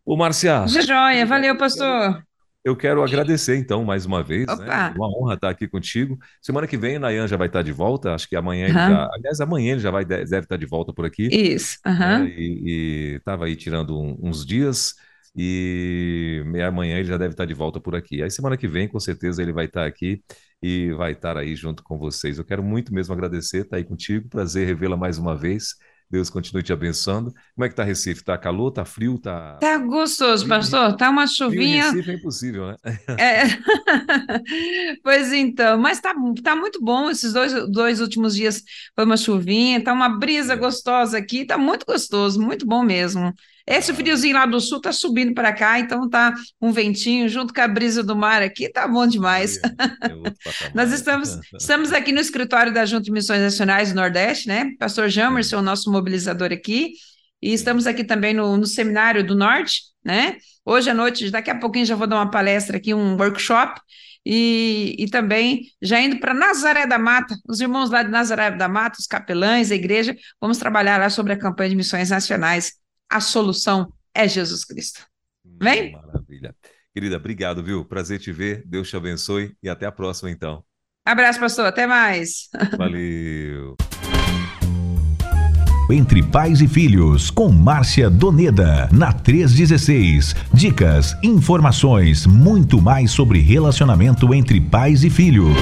O Marcia. De joia, valeu, pastor. Eu quero agradecer, então, mais uma vez. Né? Uma honra estar aqui contigo. Semana que vem, o Nayan já vai estar de volta. Acho que amanhã ele já. Aliás, amanhã ele já vai, deve estar de volta por aqui. Isso. Uhum. Né? E estava aí tirando um, uns dias. E amanhã ele já deve estar de volta por aqui. Aí semana que vem, com certeza, ele vai estar aqui e vai estar aí junto com vocês. Eu quero muito mesmo agradecer, estar aí contigo. Prazer revê-la mais uma vez. Deus continue te abençoando. Como é que tá Recife? Tá calor, tá frio, tá... Tá gostoso, pastor. Tá uma chuvinha... Frio Recife é impossível, né? É. pois então, mas tá, tá muito bom. Esses dois, dois últimos dias foi uma chuvinha, tá uma brisa é. gostosa aqui, tá muito gostoso, muito bom mesmo. Esse friozinho lá do sul tá subindo para cá, então tá um ventinho junto com a brisa do mar aqui, tá bom demais. É Nós estamos, estamos aqui no escritório da Junta de Missões Nacionais do Nordeste, né? Pastor Jamerson, o nosso mobilizador aqui, e estamos aqui também no, no Seminário do Norte, né? Hoje à noite, daqui a pouquinho já vou dar uma palestra aqui, um workshop, e, e, também já indo para Nazaré da Mata, os irmãos lá de Nazaré da Mata, os capelães, a igreja, vamos trabalhar lá sobre a campanha de missões nacionais a solução é Jesus Cristo. Vem? Maravilha. Querida, obrigado, viu? Prazer te ver. Deus te abençoe e até a próxima, então. Abraço, pastor. Até mais. Valeu. Entre Pais e Filhos, com Márcia Doneda, na 316. Dicas, informações, muito mais sobre relacionamento entre pais e filhos.